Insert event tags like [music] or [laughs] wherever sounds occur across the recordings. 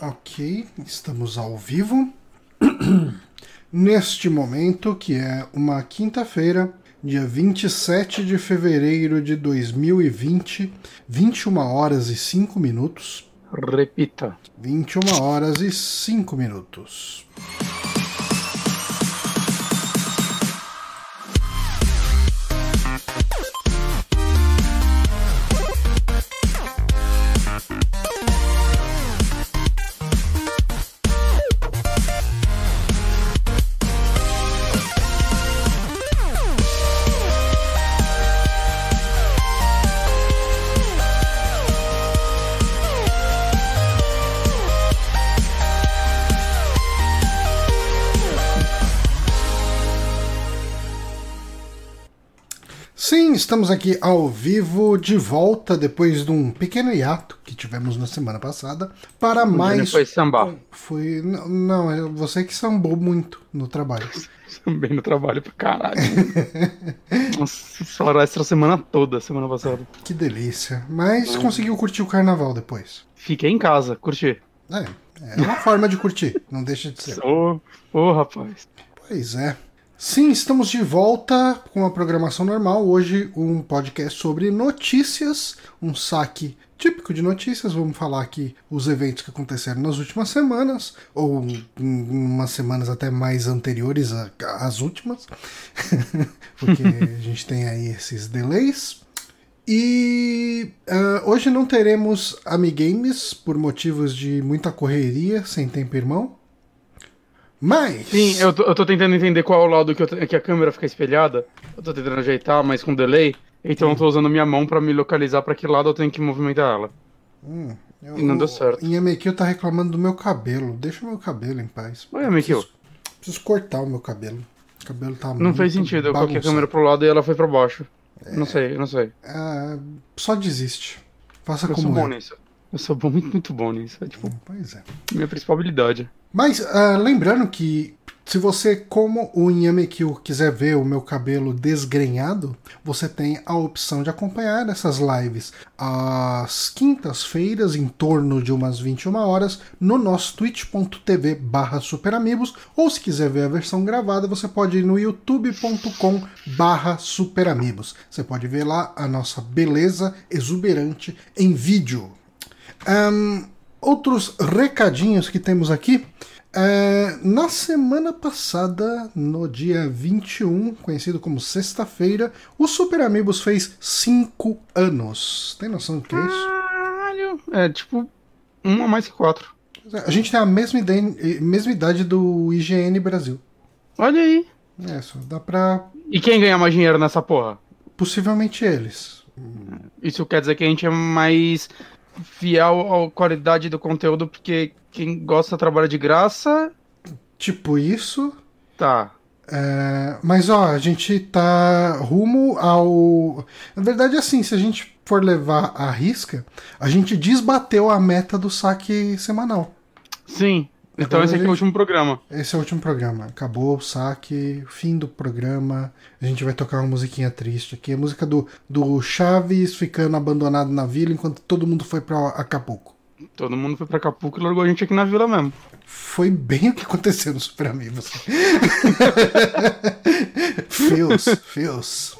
Ok, estamos ao vivo. [clears throat] Neste momento, que é uma quinta-feira, dia 27 de fevereiro de 2020, 21 horas e 5 minutos. Repita. 21 horas e 5 minutos. Estamos aqui ao vivo, de volta, depois de um pequeno hiato que tivemos na semana passada, para O mais. Foi sambar. Foi. Não, é você que sambou muito no trabalho. [laughs] Também no trabalho pra caralho. Nossa, falaram extra semana toda, semana passada. Que delícia. Mas conseguiu curtir o carnaval depois. Fiquei em casa, curti. É, é uma forma de curtir, não deixa de ser. Ô, ô, rapaz. Pois é. Sim, estamos de volta com a programação normal. Hoje, um podcast sobre notícias, um saque típico de notícias. Vamos falar aqui os eventos que aconteceram nas últimas semanas, ou umas semanas até mais anteriores às últimas, [laughs] porque a gente tem aí esses delays. E ah, hoje não teremos Amigames por motivos de muita correria, sem tempo irmão. Mas. Sim, eu tô, eu tô tentando entender qual é o lado que, eu que a câmera fica espelhada. Eu tô tentando ajeitar, mas com delay. Então eu tô usando minha mão pra me localizar pra que lado eu tenho que movimentar ela. Hum, eu- E não deu certo. Inhamekil tá reclamando do meu cabelo. Deixa o meu cabelo em paz. Oi, Amikil. Preciso, preciso cortar o meu cabelo. O cabelo tá Não fez sentido, eu coloquei a câmera pro lado e ela foi pra baixo. Não sei, não sei. Ah, só desiste. Faça Eu sou como bom é. nisso. Eu sou bom, muito, muito bom nisso. É tipo, Pois é. minha principal habilidade. Mas ah, lembrando que se você, como o Inhamekil, quiser ver o meu cabelo desgrenhado, você tem a opção de acompanhar essas lives às quintas-feiras, em torno de umas 21 horas, no nosso twitch.tv barra superamigos, ou se quiser ver a versão gravada, você pode ir no youtube.com barra superamigos. Você pode ver lá a nossa beleza exuberante em vídeo. Ahn, outros recadinhos que temos aqui. É, na semana passada, no dia 21, conhecido como sexta-feira, o Super Amigos fez 5 anos. Tem noção do que é isso? Caralho. É tipo, um a mais que quatro. A gente tem a mesma, ide- mesma idade do IGN Brasil. Olha aí. É, só dá pra. E quem ganha mais dinheiro nessa porra? Possivelmente eles. Isso quer dizer que a gente é mais fiel à qualidade do conteúdo, porque quem gosta trabalha de graça. Tipo isso. Tá. É, mas ó, a gente tá rumo ao. Na verdade, assim, se a gente for levar a risca, a gente desbateu a meta do saque semanal. Sim. Então Agora esse aqui é o último programa. Esse é o último programa. Acabou o saque, fim do programa. A gente vai tocar uma musiquinha triste aqui. A música do, do Chaves ficando abandonado na vila enquanto todo mundo foi pra Acapulco. Todo mundo foi pra Acapulco e largou a gente aqui na vila mesmo. Foi bem o que aconteceu no Super Amigos. Fios, fios.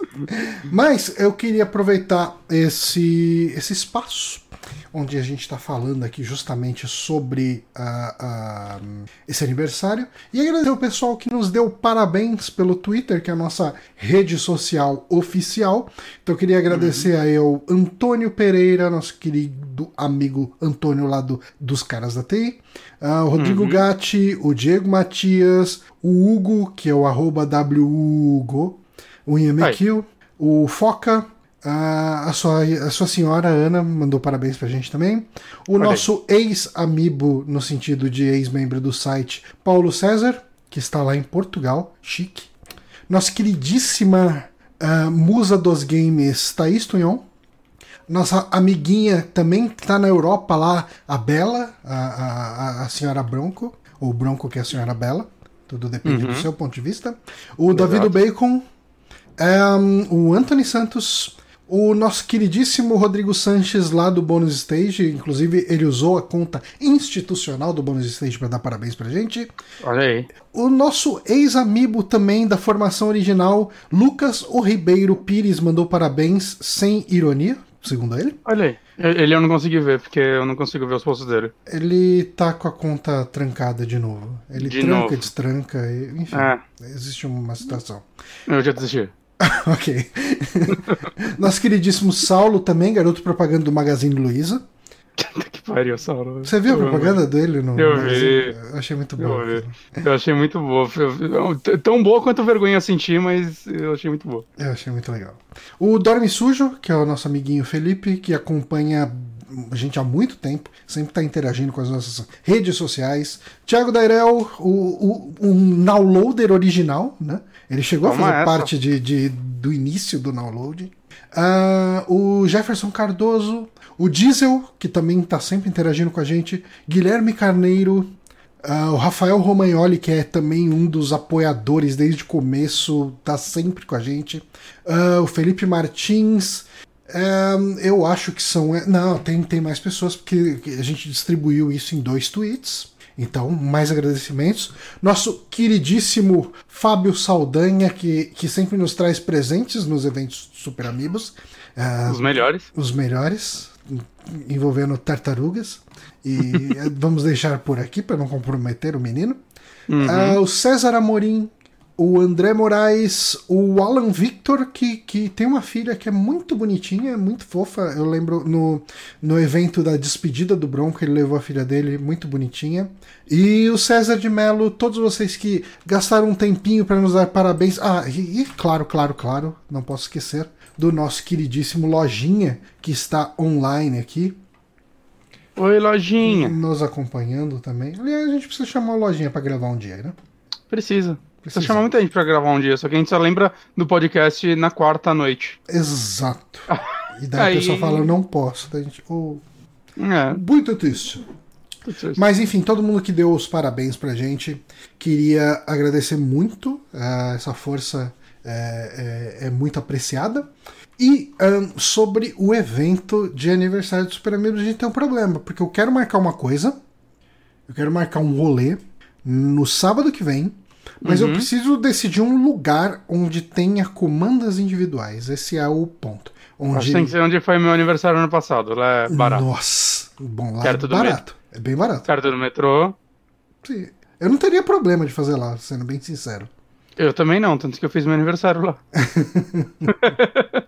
Mas eu queria aproveitar esse, esse espaço onde a gente está falando aqui justamente sobre ah, ah, esse aniversário. E agradecer o pessoal que nos deu parabéns pelo Twitter, que é a nossa rede social oficial. Então eu queria agradecer aí ao Antônio Pereira, nosso querido amigo Antônio lá do, dos caras da TI, ah, o Rodrigo Gatti, o Diego Matias, o Hugo, que é o arroba WUgo, o IMQ, o Foca, a, a, sua, a sua senhora Ana mandou parabéns pra gente também. O nosso ex-amigo, no sentido de ex-membro do site, Paulo César, que está lá em Portugal, chique. Nossa queridíssima ah, musa dos games, Thaís Tunhon. Nossa amiguinha também que tá na Europa lá, a Bela, a, a, a senhora Bronco, ou Bronco que é a senhora Bela, tudo depende do seu ponto de vista. O David Bacon, um, o Anthony Santos, O nosso queridíssimo Rodrigo Sanches lá do Bônus Stage, inclusive ele usou a conta institucional do Bônus Stage para dar parabéns pra gente. Olha aí. O nosso ex-amigo também da formação original, Lucas O Ribeiro Pires, mandou parabéns sem ironia, segundo ele. Olha aí. Ele eu não consegui ver, porque eu não consigo ver os posts dele. Ele tá com a conta trancada de novo. Ele De tranca, novo. destranca, enfim. É. Existe uma situação. Eu já desisti. [laughs] ok. Nosso queridíssimo Saulo também, garoto propaganda do Magazine Luiza. que pariu, Saulo. Você viu a Eu propaganda dele no Eu vi. Eu achei muito Eu bom. vi. Eu achei muito boa. Eu- Tão boa quanto vergonha eu senti, mas eu achei muito boa. Eu achei muito legal. O Dorme Sujo, que é o nosso amiguinho Felipe, que acompanha a gente há muito tempo, sempre está interagindo com as nossas redes sociais. Thiago Dairel, o, o, um downloader original, né? Ele chegou a fazer parte de, de- do início do download. Ah, o Jefferson Cardoso, o Diesel, que também está sempre interagindo com a gente, Guilherme Carneiro, ah, o Rafael Romagnoli, que é também um dos apoiadores desde o começo, tá sempre com a gente. Ah, o Felipe Martins. Eu acho que são. Não, tem, tem mais pessoas, porque a gente distribuiu isso em dois tweets. Então, mais agradecimentos. Nosso queridíssimo Fábio Saldanha, que, que sempre nos traz presentes nos eventos Super Amigos. Os melhores. os melhores, envolvendo tartarugas. E [laughs] eh, vamos deixar por aqui para não comprometer o menino. Ah, o César Amorim, o André Moraes, o Alan Victor, que, que tem uma filha que é muito bonitinha, muito fofa. Eu lembro no, no evento da despedida do Bronco, ele levou a filha dele, muito bonitinha. E o César de Mello, todos vocês que gastaram um tempinho para nos dar parabéns. Ah, e, e claro, claro, claro, não posso esquecer do nosso queridíssimo Lojinha, que está online aqui, Oi, lojinha. nos acompanhando também. Aliás, a gente precisa chamar o Lojinha para gravar um dia, né? Precisa. Precisa chamar muita gente pra gravar um dia, só que a gente só lembra do podcast na quarta noite. Exato. E daí Aí- a pessoa fala, não posso. Daí a gente, oh, É. muito triste. Mas enfim, todo mundo que deu os parabéns pra gente, queria agradecer muito. ah, essa força é, é- é muito apreciada. E ahn, sobre o evento de aniversário do Super Amigos, a gente tem um problema, porque eu quero marcar uma coisa, eu quero marcar um rolê no sábado que vem, mas eu preciso decidir um lugar onde tenha comandas individuais. Esse é o ponto. Acho Onde... que tem que ser onde foi meu aniversário ano passado. Lá é barato. Nossa, bom, lá Perto é barato. É bem barato. Perto do metrô. Sim. Eu não teria problema de fazer lá, sendo bem sincero. Eu também não, tanto que eu fiz meu aniversário lá. [laughs]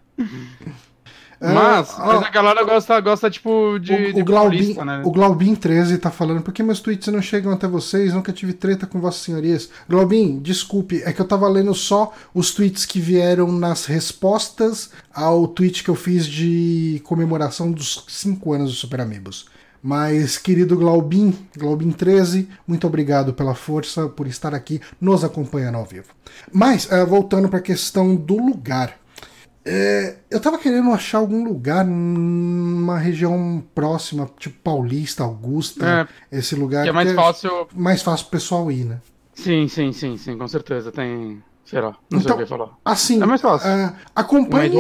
mas, ó, mas a galera gosta, gosta tipo, de, o, de o, Glaubin, né? o Glaubin 13 tá falando, por que meus tweets não chegam até vocês? Nunca tive treta com vossas senhorias. Glaubin, desculpe, é que eu tava lendo só os tweets que vieram nas respostas ao tweet que eu fiz de comemoração dos 5 anos do Super Amigos. Mas, querido Glaubin, Glaubin 13, muito obrigado pela força, por estar aqui nos acompanhando ao vivo. Mas, eh, voltando para a questão do lugar. É, eu tava querendo achar algum lugar numa região próxima, tipo Paulista, Augusta, esse lugar. Que é mais porque fácil. mais fácil pro pessoal ir, né? Sim, sim, sim, sim, com certeza. Tem. Sei lá, não sei Então, o que falar. Assim, É mais fácil. ah, Mais acompanhe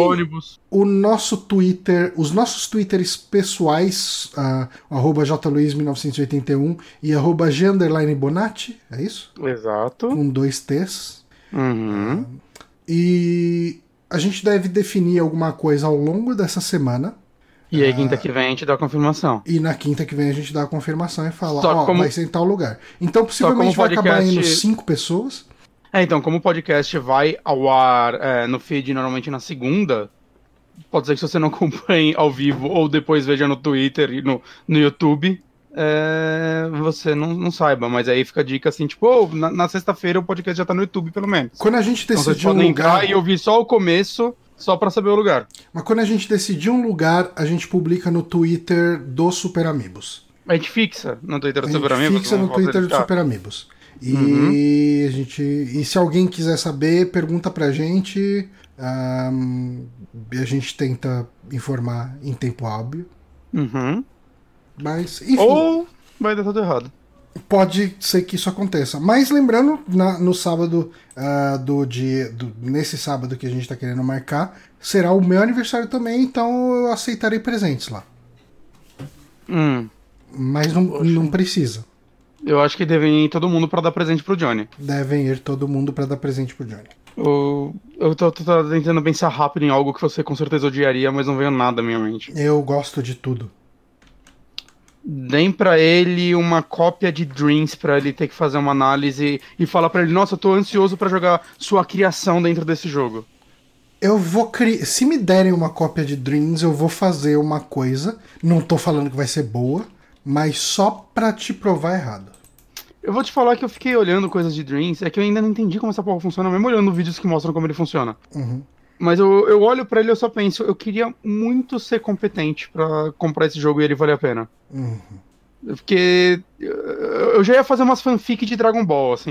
o nosso Twitter, os nossos Twitters pessoais, ah, o arroba jluiz1981 e arroba Bonatti, é isso? Exato. Com dois T's. Uhum. E a gente deve definir alguma coisa ao longo dessa semana. E aí, quinta que vem, a gente dá a confirmação. E na quinta que vem a gente dá a confirmação e fala, ó, como- vai ser em tal lugar. Então possivelmente como vai acabar podcast- indo cinco pessoas. É, então, como o podcast vai ao ar é, no feed normalmente na segunda, pode ser que se você não [laughs] acompanhe ao vivo ou depois veja no Twitter e no, no YouTube, é, você não, não saiba. Mas aí fica a dica assim, tipo, ô, na, na sexta-feira o podcast já tá no YouTube, pelo menos. Quando a gente Então vocês decidir um lugar, entrar e ouvir só o começo, só pra saber o lugar. mas quando a gente decidir um lugar, a gente publica no Twitter do Super Amigos. A gente fixa no Twitter A do gente Super Amigos. fixa no Twitter do ficar. Super Amigos. E Uhum. a gente, e se alguém quiser saber, pergunta pra gente. e a gente tenta informar em tempo hábil. Uhum. Mas, enfim. Ou vai dar tudo errado. pode ser que isso aconteça. Mas lembrando, na, no sábado uh, do dia. Do, nesse sábado que a gente tá querendo marcar, será o meu aniversário também, então eu aceitarei presentes lá. Hum. Mas não, não precisa. Eu acho que devem ir todo mundo para dar presente pro Johnny. Devem ir todo mundo para dar presente pro Johnny. Eu, eu tô, tô, tô, tentando pensar rápido em algo que você com certeza odiaria, mas não veio nada à minha mente. Eu gosto de tudo. Deem pra ele uma cópia de Dreams para ele ter que fazer uma análise e falar para ele: Nossa, eu tô ansioso para jogar sua criação dentro desse jogo. Eu vou criar. Se me derem uma cópia de Dreams, eu vou fazer uma coisa. Não tô falando que vai ser boa, mas só pra te provar errado. Eu vou te falar que eu fiquei olhando coisas de Dreams, é que eu ainda não entendi como essa porra funciona, mesmo olhando vídeos que mostram como ele funciona. Uhum. Mas eu, eu olho para ele e eu só penso, eu queria muito ser competente para comprar esse jogo e ele valer a pena. Uhum. Porque eu já ia fazer umas fanfic de Dragon Ball, assim.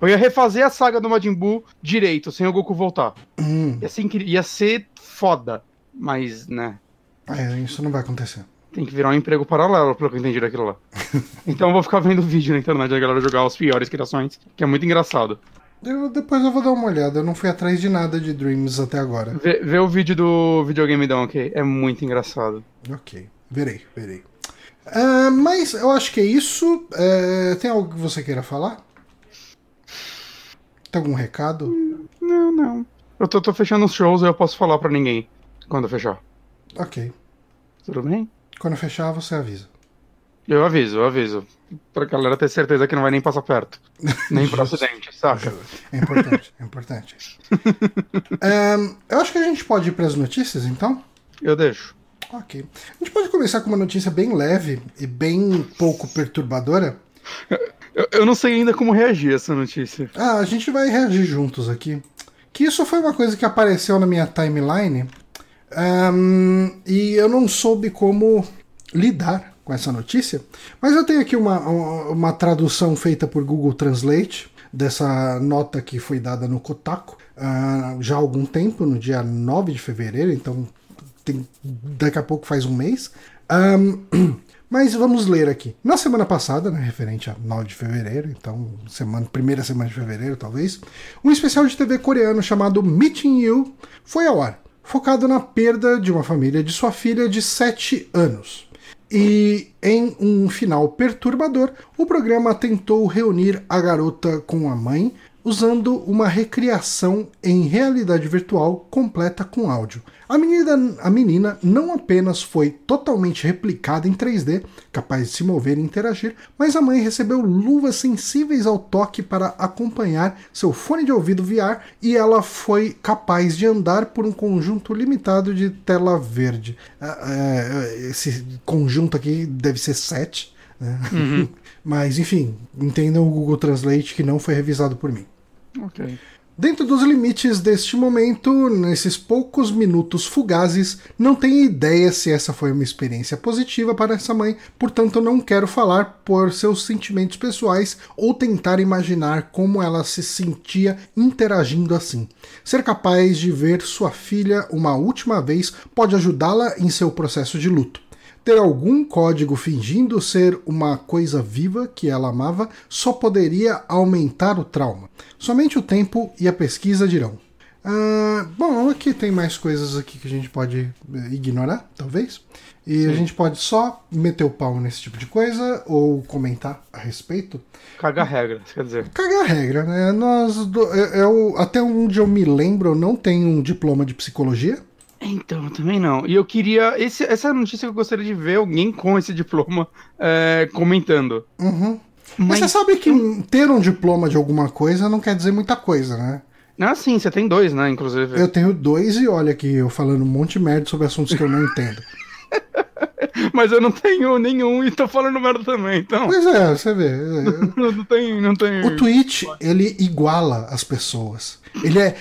Eu ia refazer a saga do Majin Buu direito, sem o Goku voltar. Uhum. Ia, ser, ia ser foda. Mas, né. É, isso não vai acontecer. Tem que virar um emprego paralelo, pelo que eu entendi daquilo lá. [laughs] então eu vou ficar vendo vídeo na internet da galera jogar as piores criações, que é muito engraçado. Eu, depois eu vou dar uma olhada. Eu não fui atrás de nada de Dreams até agora. Vê, vê o vídeo do Videogame Donkey. É muito engraçado. Ok. Verei, verei. Uh, mas eu acho que é isso. Uh, tem algo que você queira falar? Tem algum recado? Não, não. Eu tô, tô fechando os shows e eu posso falar para ninguém quando eu fechar. Ok. Tudo bem? Quando eu fechar, você avisa. Eu aviso, eu aviso. Pra galera ter certeza que não vai nem passar perto. Nem pro [laughs] acidente, saca? É importante, é importante. [laughs] um, eu acho que a gente pode ir pras notícias, então? Eu deixo. Ok. A gente pode começar com uma notícia bem leve e bem pouco perturbadora. Eu, eu não sei ainda como reagir a essa notícia. Ah, a gente vai reagir juntos aqui. Que isso foi uma coisa que apareceu na minha timeline um, e eu não soube como lidar com essa notícia, mas eu tenho aqui uma, uma tradução feita por Google Translate dessa nota que foi dada no Kotaku uh, já há algum tempo, no dia 9 de fevereiro, então tem, daqui a pouco faz um mês. Um, [clears throat] mas vamos ler aqui. Na semana passada, né, referente a 9 de fevereiro, então semana, primeira semana de fevereiro talvez, um especial de TV coreano chamado Meeting You foi ao ar, focado na perda de uma família de sua filha de 7 anos. E em um final perturbador, o programa tentou reunir a garota com a mãe usando uma recriação em realidade virtual completa com áudio. A menina, a menina não apenas foi totalmente replicada em 3D, capaz de se mover e interagir, mas a mãe recebeu luvas sensíveis ao toque para acompanhar seu fone de ouvido VR e ela foi capaz de andar por um conjunto limitado de tela verde. Ah, é, esse conjunto aqui deve ser 7. Né? Uhum. [laughs] Mas enfim, entendam o Google Translate que não foi revisado por mim. Ok. Dentro dos limites deste momento, nesses poucos minutos fugazes, não tenho ideia se essa foi uma experiência positiva para essa mãe, portanto não quero falar por seus sentimentos pessoais ou tentar imaginar como ela se sentia interagindo assim. Ser capaz de ver sua filha uma última vez pode ajudá-la em seu processo de luto ter algum código fingindo ser uma coisa viva que ela amava só poderia aumentar o trauma. Somente o tempo e a pesquisa dirão. Ah, bom, aqui tem mais coisas aqui que a gente pode eh, ignorar, talvez. E Sim. a gente pode só meter o pau nesse tipo de coisa ou comentar a respeito. Cagar regra, quer dizer. Cagar regra, né? Nós, eu, até onde eu me lembro, eu não tenho um diploma de psicologia. Então, também não. E eu queria. Esse, essa é a notícia que eu gostaria de ver alguém com esse diploma é, comentando. Uhum. Mas... Mas você sabe que ter um diploma de alguma coisa não quer dizer muita coisa, né? Ah, sim, você tem dois, né, inclusive. Eu tenho dois e olha aqui, eu falando um monte de merda sobre assuntos que eu não entendo. [laughs] Mas eu não tenho nenhum e tô falando merda também, então. Pois é, você vê. [laughs] não tem, não tem. O Twitch, ele iguala as pessoas. Ele é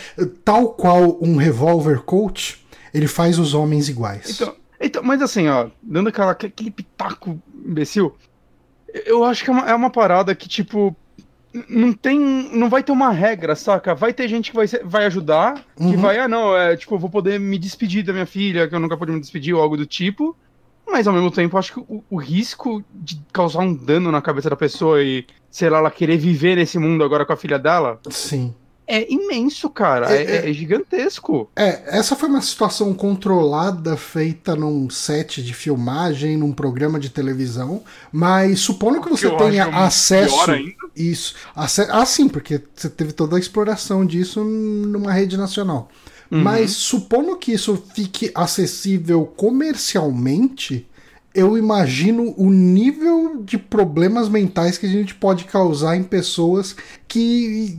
tal qual um revolver coach ele faz os homens iguais. Então, então mas assim, ó, dando aquela, aquele pitaco imbecil, eu acho que é uma, é uma parada que, tipo, não tem. Não vai ter uma regra, saca? Vai ter gente que vai, vai ajudar, uhum. que vai, ah, não, é tipo, eu vou poder me despedir da minha filha, que eu nunca pude me despedir, ou algo do tipo. Mas ao mesmo tempo, acho que o, o, risco de causar um dano na cabeça da pessoa e, sei lá, ela querer viver nesse mundo agora com a filha dela. Sim. É imenso, cara. É, é, é, é gigantesco. É, essa foi uma situação controlada, feita num set de filmagem, num programa de televisão. Mas supondo que você que tenha acesso. Isso. Ace... Ah, sim, porque você teve toda a exploração disso numa rede nacional. Uhum. Mas supondo que isso fique acessível comercialmente, eu imagino o nível de problemas mentais que a gente pode causar em pessoas que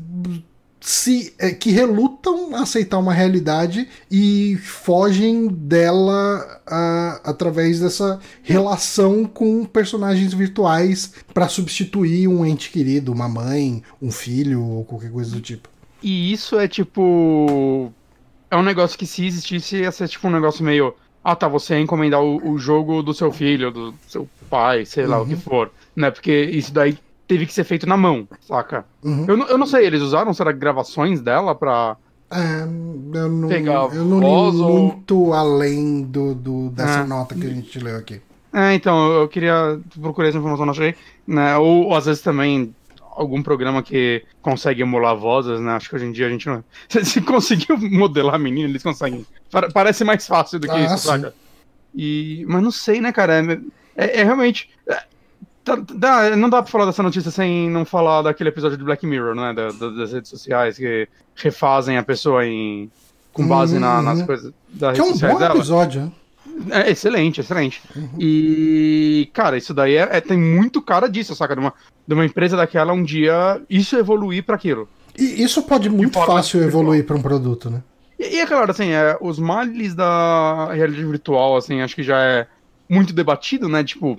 se é, que relutam a aceitar uma realidade e fogem dela uh, através dessa relação com personagens virtuais para substituir um ente querido, uma mãe, um filho ou qualquer coisa do tipo. E isso é tipo é um negócio que se existisse ia ser tipo um negócio meio. Ah, tá, você ia encomendar o, o jogo do seu filho, do seu pai, sei uhum. lá, o que uhum. for. Né? Porque isso daí teve que ser feito na mão, saca? Uhum. Eu, eu não sei, eles usaram, será, gravações dela pra. É, eu não, pegar eu não li ou... muito além do, do dessa é. nota que a gente leu aqui. É, então, eu queria procurar essa informação, não achei. Né? Ou, ou às vezes também algum programa que consegue emular vozes, né? Acho que hoje em dia a gente não. [laughs] Se conseguiu modelar a menina, eles conseguem. Parece mais fácil do que ah, isso, saca? E... Mas não sei, né, cara? É, é, é realmente. É, dá, não dá pra falar dessa notícia sem não falar daquele episódio de Black Mirror, né? Da, da, das redes sociais que refazem a pessoa em. com base na, nas uhum. coisas da. Que é um bom dela. episódio, né? É excelente, excelente. Uhum. E, cara, isso daí é, é, tem muito cara disso, saca? De uma, de uma empresa daquela um dia isso evoluir para aquilo. E isso pode muito fácil evoluir para um produto, né? E, e é claro, assim, é, os males da realidade virtual, assim, acho que já é muito debatido, né? Tipo,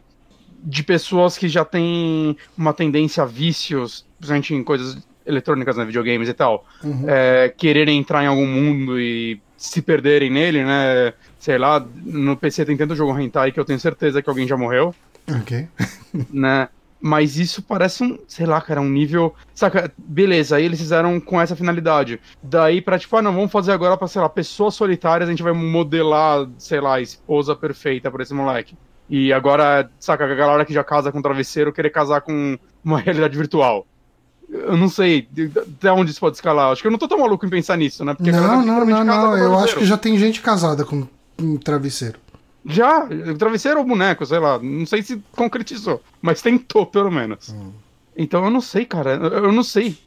de pessoas que já têm uma tendência a vícios, principalmente em coisas eletrônicas, né, videogames e tal, uhum. é, quererem entrar em algum mundo e se perderem nele, né? Sei lá, no PC tem tanto jogo hentai que eu tenho certeza que alguém já morreu. Ok. [laughs] né? Mas isso parece um, sei lá, cara, um nível. Saca, beleza, aí eles fizeram com essa finalidade. Daí pra, tipo, ah, não, vamos fazer agora pra, sei lá, pessoas solitárias, a gente vai modelar, sei lá, a esposa perfeita pra esse moleque. E agora, saca, a galera que já casa com travesseiro querer casar com uma [laughs] realidade virtual. Eu não sei até onde isso pode escalar. Acho que eu não tô tão maluco em pensar nisso, né? Porque não, não, não, não. Eu acho que já tem gente casada com um travesseiro. Já, travesseiro ou boneco, sei lá. Não sei se concretizou, mas tentou, pelo menos. Hum. Então eu não sei, cara. Eu não sei.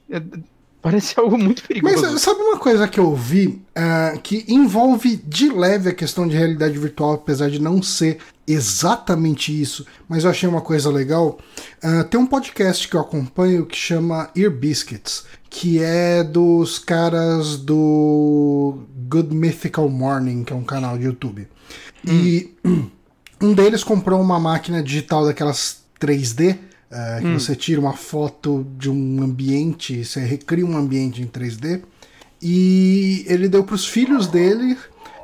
Parece [laughs] algo muito perigoso. Mas sabe uma coisa que eu vi uh, que envolve de leve a questão de realidade virtual, apesar de não ser exatamente isso, mas eu achei uma coisa legal. Uh, tem um podcast que eu acompanho que chama Ear Biscuits, que é dos caras do Good Mythical Morning, que é um canal de YouTube. Hum. E [clears throat] um deles comprou uma máquina digital daquelas 3D. Eh, que hum. você tira uma foto de um ambiente, você recria um ambiente em 3D, e ele deu para os filhos dele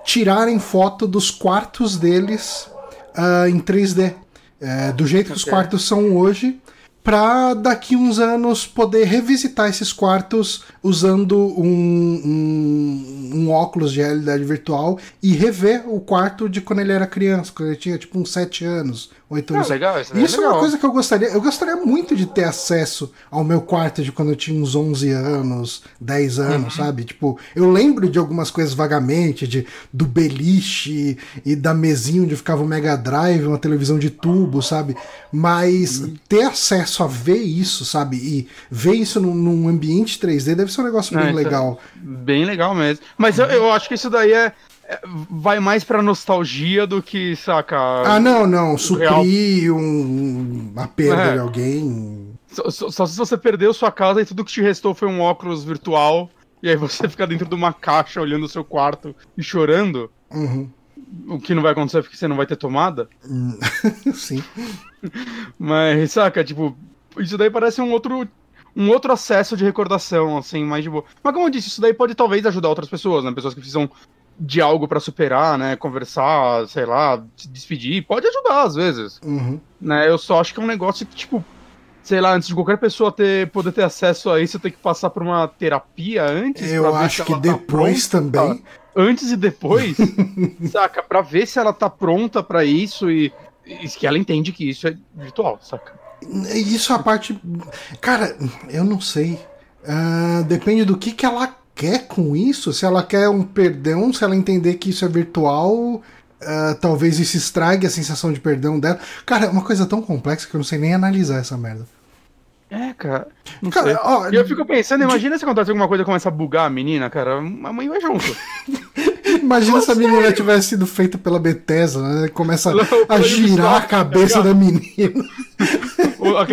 tirarem foto dos quartos deles uh, em 3D. É, do jeito que os quartos são hoje, para daqui uns anos poder revisitar esses quartos usando um, um, um, óculos de realidade virtual e rever o quarto de quando ele era criança, quando ele tinha tipo uns 7 anos, 8 anos. Ah, legal, isso, isso é, legal. uma coisa que eu gostaria. Eu gostaria muito de ter acesso ao meu quarto de quando eu tinha uns 11 anos, 10 anos, uhum. sabe? Tipo, eu lembro de algumas coisas vagamente, de, do beliche e da mesinha onde ficava o Mega Drive, uma televisão de tubo, sabe? Mas uhum. ter acesso a ver isso, sabe? E ver isso num, num ambiente 3D deve ser um negócio bem é legal. É bem legal mesmo. Mas eu, eu acho que isso daí é, é vai mais pra nostalgia do que, saca. Ah, não, não. Suprir um, uma perda é. de alguém. Só, só, só, se você perdeu sua casa e tudo que te restou foi um óculos virtual. E aí você [laughs] fica dentro de uma caixa olhando o seu quarto e chorando. Uhum. O que não vai acontecer porque você não vai ter tomada. Hum, [laughs] sim. Mas, saca, tipo, isso daí parece um outro um outro acesso de recordação, assim, mais de boa. Mas como eu disse, isso daí pode talvez ajudar outras pessoas, né? Pessoas que precisam de algo para superar, né? Conversar, sei lá, se despedir. Pode ajudar, às vezes. Uhum. Né? Eu só acho que é um negócio que, tipo, sei lá, antes de qualquer pessoa ter, poder ter acesso a isso, tem que passar por uma terapia antes. Eu acho que tá depois tá também. Antes e depois, [laughs] saca? Pra ver se ela tá pronta para isso e isso que ela entende que isso é virtual, saca? Isso é a parte. Cara, eu não sei. Uh, depende do que, que ela quer com isso. Se ela quer um perdão, se ela entender que isso é virtual, uh, talvez isso estrague a sensação de perdão dela. Cara, é uma coisa tão complexa que eu não sei nem analisar essa merda. É, cara. Cara. Ó, eu fico pensando, imagina de... se acontece alguma coisa e começa a bugar a menina, cara. A mãe vai junto. [laughs] Imagina se a menina tivesse sido feita pela Bethesda, né? Começa a girar a cabeça da menina. [laughs]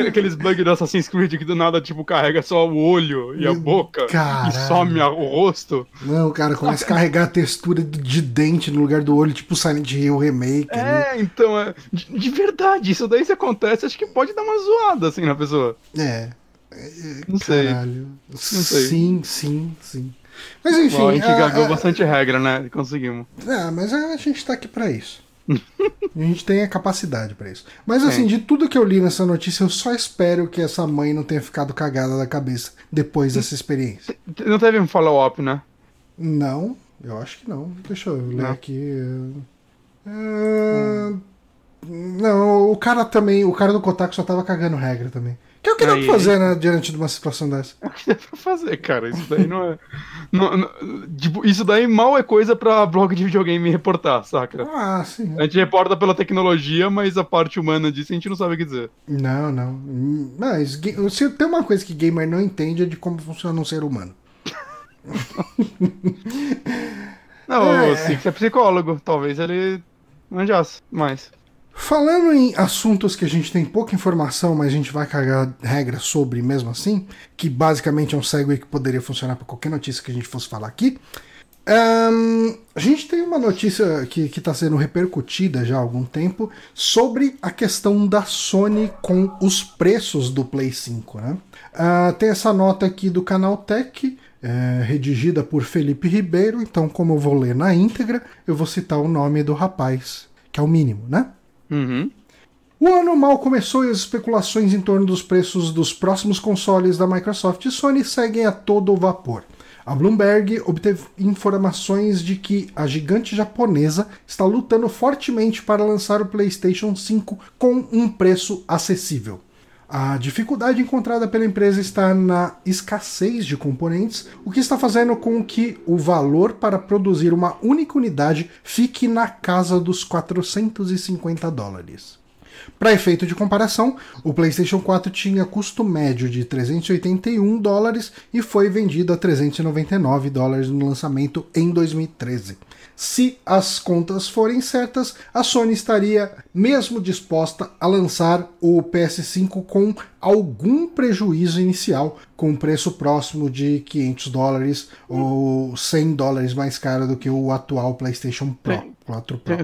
Aqueles bugs do Assassin's Creed que do nada, tipo, carrega só o olho e a boca Caralho. e some o rosto. Não, cara, começa a carregar a textura de dente no lugar do olho, tipo Silent Hill Remake. É, né? então, é, de, de, verdade, isso daí se acontece, acho que pode dar uma zoada, assim, na pessoa. É. Não Caralho. sei. Não sei. Sim, sim, sim. Mas enfim. Bom, a gente gagou bastante regra, né? Conseguimos. É, mas a gente tá aqui pra isso. [laughs] a gente tem a capacidade para isso. Mas assim, é. de tudo que eu li nessa notícia, eu só espero que essa mãe não tenha ficado cagada da cabeça depois dessa experiência. Não teve um follow-up, né? Não, eu acho que não. Deixa eu ler não. aqui. Uh, hum. Não, o cara também, o cara do Kotaku só tava cagando regra também. Que é o que dá pra fazer, né, diante de uma situação dessa? É o que dá pra fazer, cara. Isso daí não é. não, não, tipo, isso daí mal é coisa pra blog de videogame reportar, saca? Ah, sim. A gente reporta pela tecnologia, mas a parte humana disso a gente não sabe o que dizer. Não, não. Mas se tem uma coisa que gamer não entende é de como funciona um ser humano. não, [laughs] é. o Six é psicólogo. Talvez ele manjasse mais. Falando em assuntos que a gente tem pouca informação, mas a gente vai cagar regras sobre mesmo assim, que basicamente é um segue que poderia funcionar para qualquer notícia que a gente fosse falar aqui. Um, a gente tem uma notícia que está sendo repercutida já há algum tempo sobre a questão da Sony com os preços do Play 5. Né? Uh, tem essa nota aqui do canal Tech, é, redigida por Felipe Ribeiro, então, como eu vou ler na íntegra, eu vou citar o nome do rapaz, que é o mínimo, né? Uhum. O ano mal começou e as especulações em torno dos preços dos próximos consoles da Microsoft e Sony seguem a todo vapor. A Bloomberg obteve informações de que a gigante japonesa está lutando fortemente para lançar o PlayStation 5 com um preço acessível. A dificuldade encontrada pela empresa está na escassez de componentes, o que está fazendo com que o valor para produzir uma única unidade fique na casa dos 450 dólares. Para efeito de comparação, o PlayStation 4 tinha custo médio de 381 dólares e foi vendido a 399 dólares no lançamento em 2013. Se as contas forem certas, a Sony estaria mesmo disposta a lançar o PS5 com algum prejuízo inicial, com um preço próximo de 500 dólares ou 100 dólares mais caro do que o atual PlayStation Pro. 4 Pro.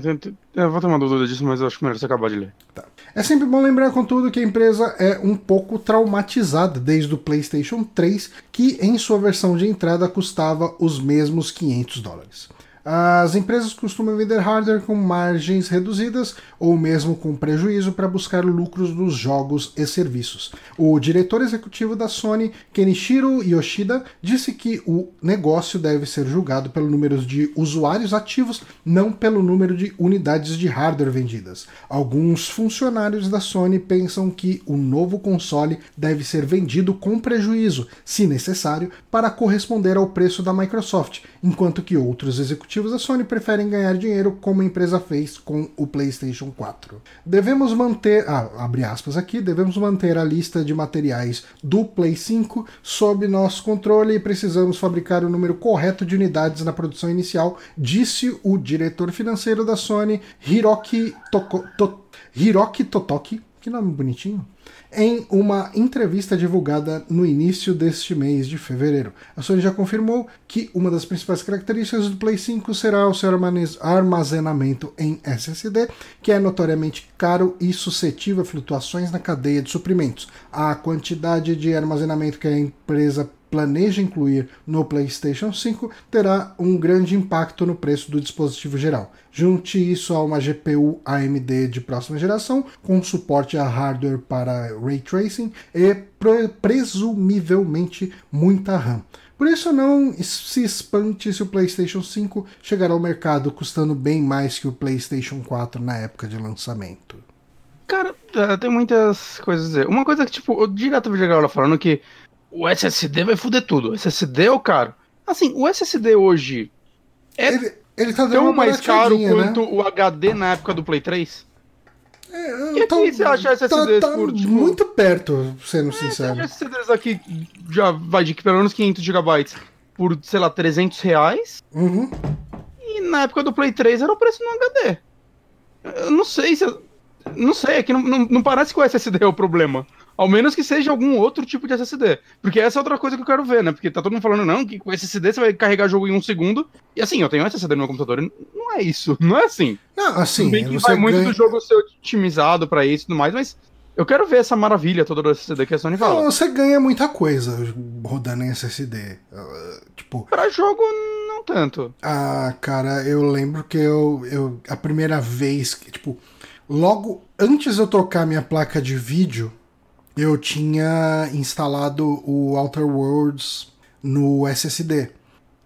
Eu vou ter uma dúvida disso, mas eu acho melhor você acabar de ler. Tá. É sempre bom lembrar, contudo, que a empresa é um pouco traumatizada desde o PlayStation 3, que em sua versão de entrada custava os mesmos 500 dólares. As empresas costumam vender hardware com margens reduzidas ou mesmo com prejuízo para buscar lucros dos jogos e serviços. O diretor executivo da Sony, Kenichiro Yoshida, disse que o negócio deve ser julgado pelo número de usuários ativos, não pelo número de unidades de hardware vendidas. Alguns funcionários da Sony pensam que o novo console deve ser vendido com prejuízo, se necessário, para corresponder ao preço da Microsoft, enquanto que outros executivos executivos da Sony preferem ganhar dinheiro como a empresa fez com o PlayStation 4. Devemos manter, ah, abre aspas aqui, devemos manter a lista de materiais do Play 5 sob nosso controle e precisamos fabricar o número correto de unidades na produção inicial, disse o diretor financeiro da Sony, Hiroki, Toko, to, Hiroki Totoki, que nome bonitinho em uma entrevista divulgada no início deste mês de fevereiro. A Sony já confirmou que uma das principais características do Play 5 será o seu armazenamento em SSD, que é notoriamente caro e suscetível a flutuações na cadeia de suprimentos. A quantidade de armazenamento que a empresa planeja incluir no PlayStation 5 terá um grande impacto no preço do dispositivo geral. Junte isso a uma GPU AMD de próxima geração, com suporte a hardware para ray tracing e presumivelmente muita RAM. Por isso, não se espante se o PlayStation 5 chegar ao mercado custando bem mais que o PlayStation 4 na época de lançamento. Cara, é, tem muitas coisas a dizer. Uma coisa que, tipo, eu direto vejo a galera falando que o SSD vai foder tudo. O SSD é o caro. Assim, o SSD hoje é Ele, ele tá tão mais caro né? quanto o HD na época do Play 3? É, E aqui você acha SSDs tá, tá por, tipo- muito perto, sendo Tem sincero. SSDs aqui já vai de pelo menos 500 GB por, sei lá, 300 reais. Uhum. E na época do Play 3 era o preço no HD. Eu não sei se. Não sei, é que não, não, não parece que o SSD é o problema. Ao menos que seja algum outro tipo de SSD. Porque essa é outra coisa que eu quero ver, né? Porque tá todo mundo falando, não, que com SSD você vai carregar jogo em um segundo. E assim, eu tenho SSD no meu computador. Não é isso. Não é assim. Não, assim, bem que vai muito ganha... do jogo ser otimizado pra isso e tudo mais, mas eu quero ver essa maravilha toda do SSD que a Sony fala. Não, você ganha muita coisa rodando em SSD. Uh, tipo, Pra jogo, não tanto. ah, cara, eu lembro que eu, eu. A primeira vez que, tipo, logo antes eu trocar minha placa de vídeo, eu tinha instalado o Outer Worlds no SSD.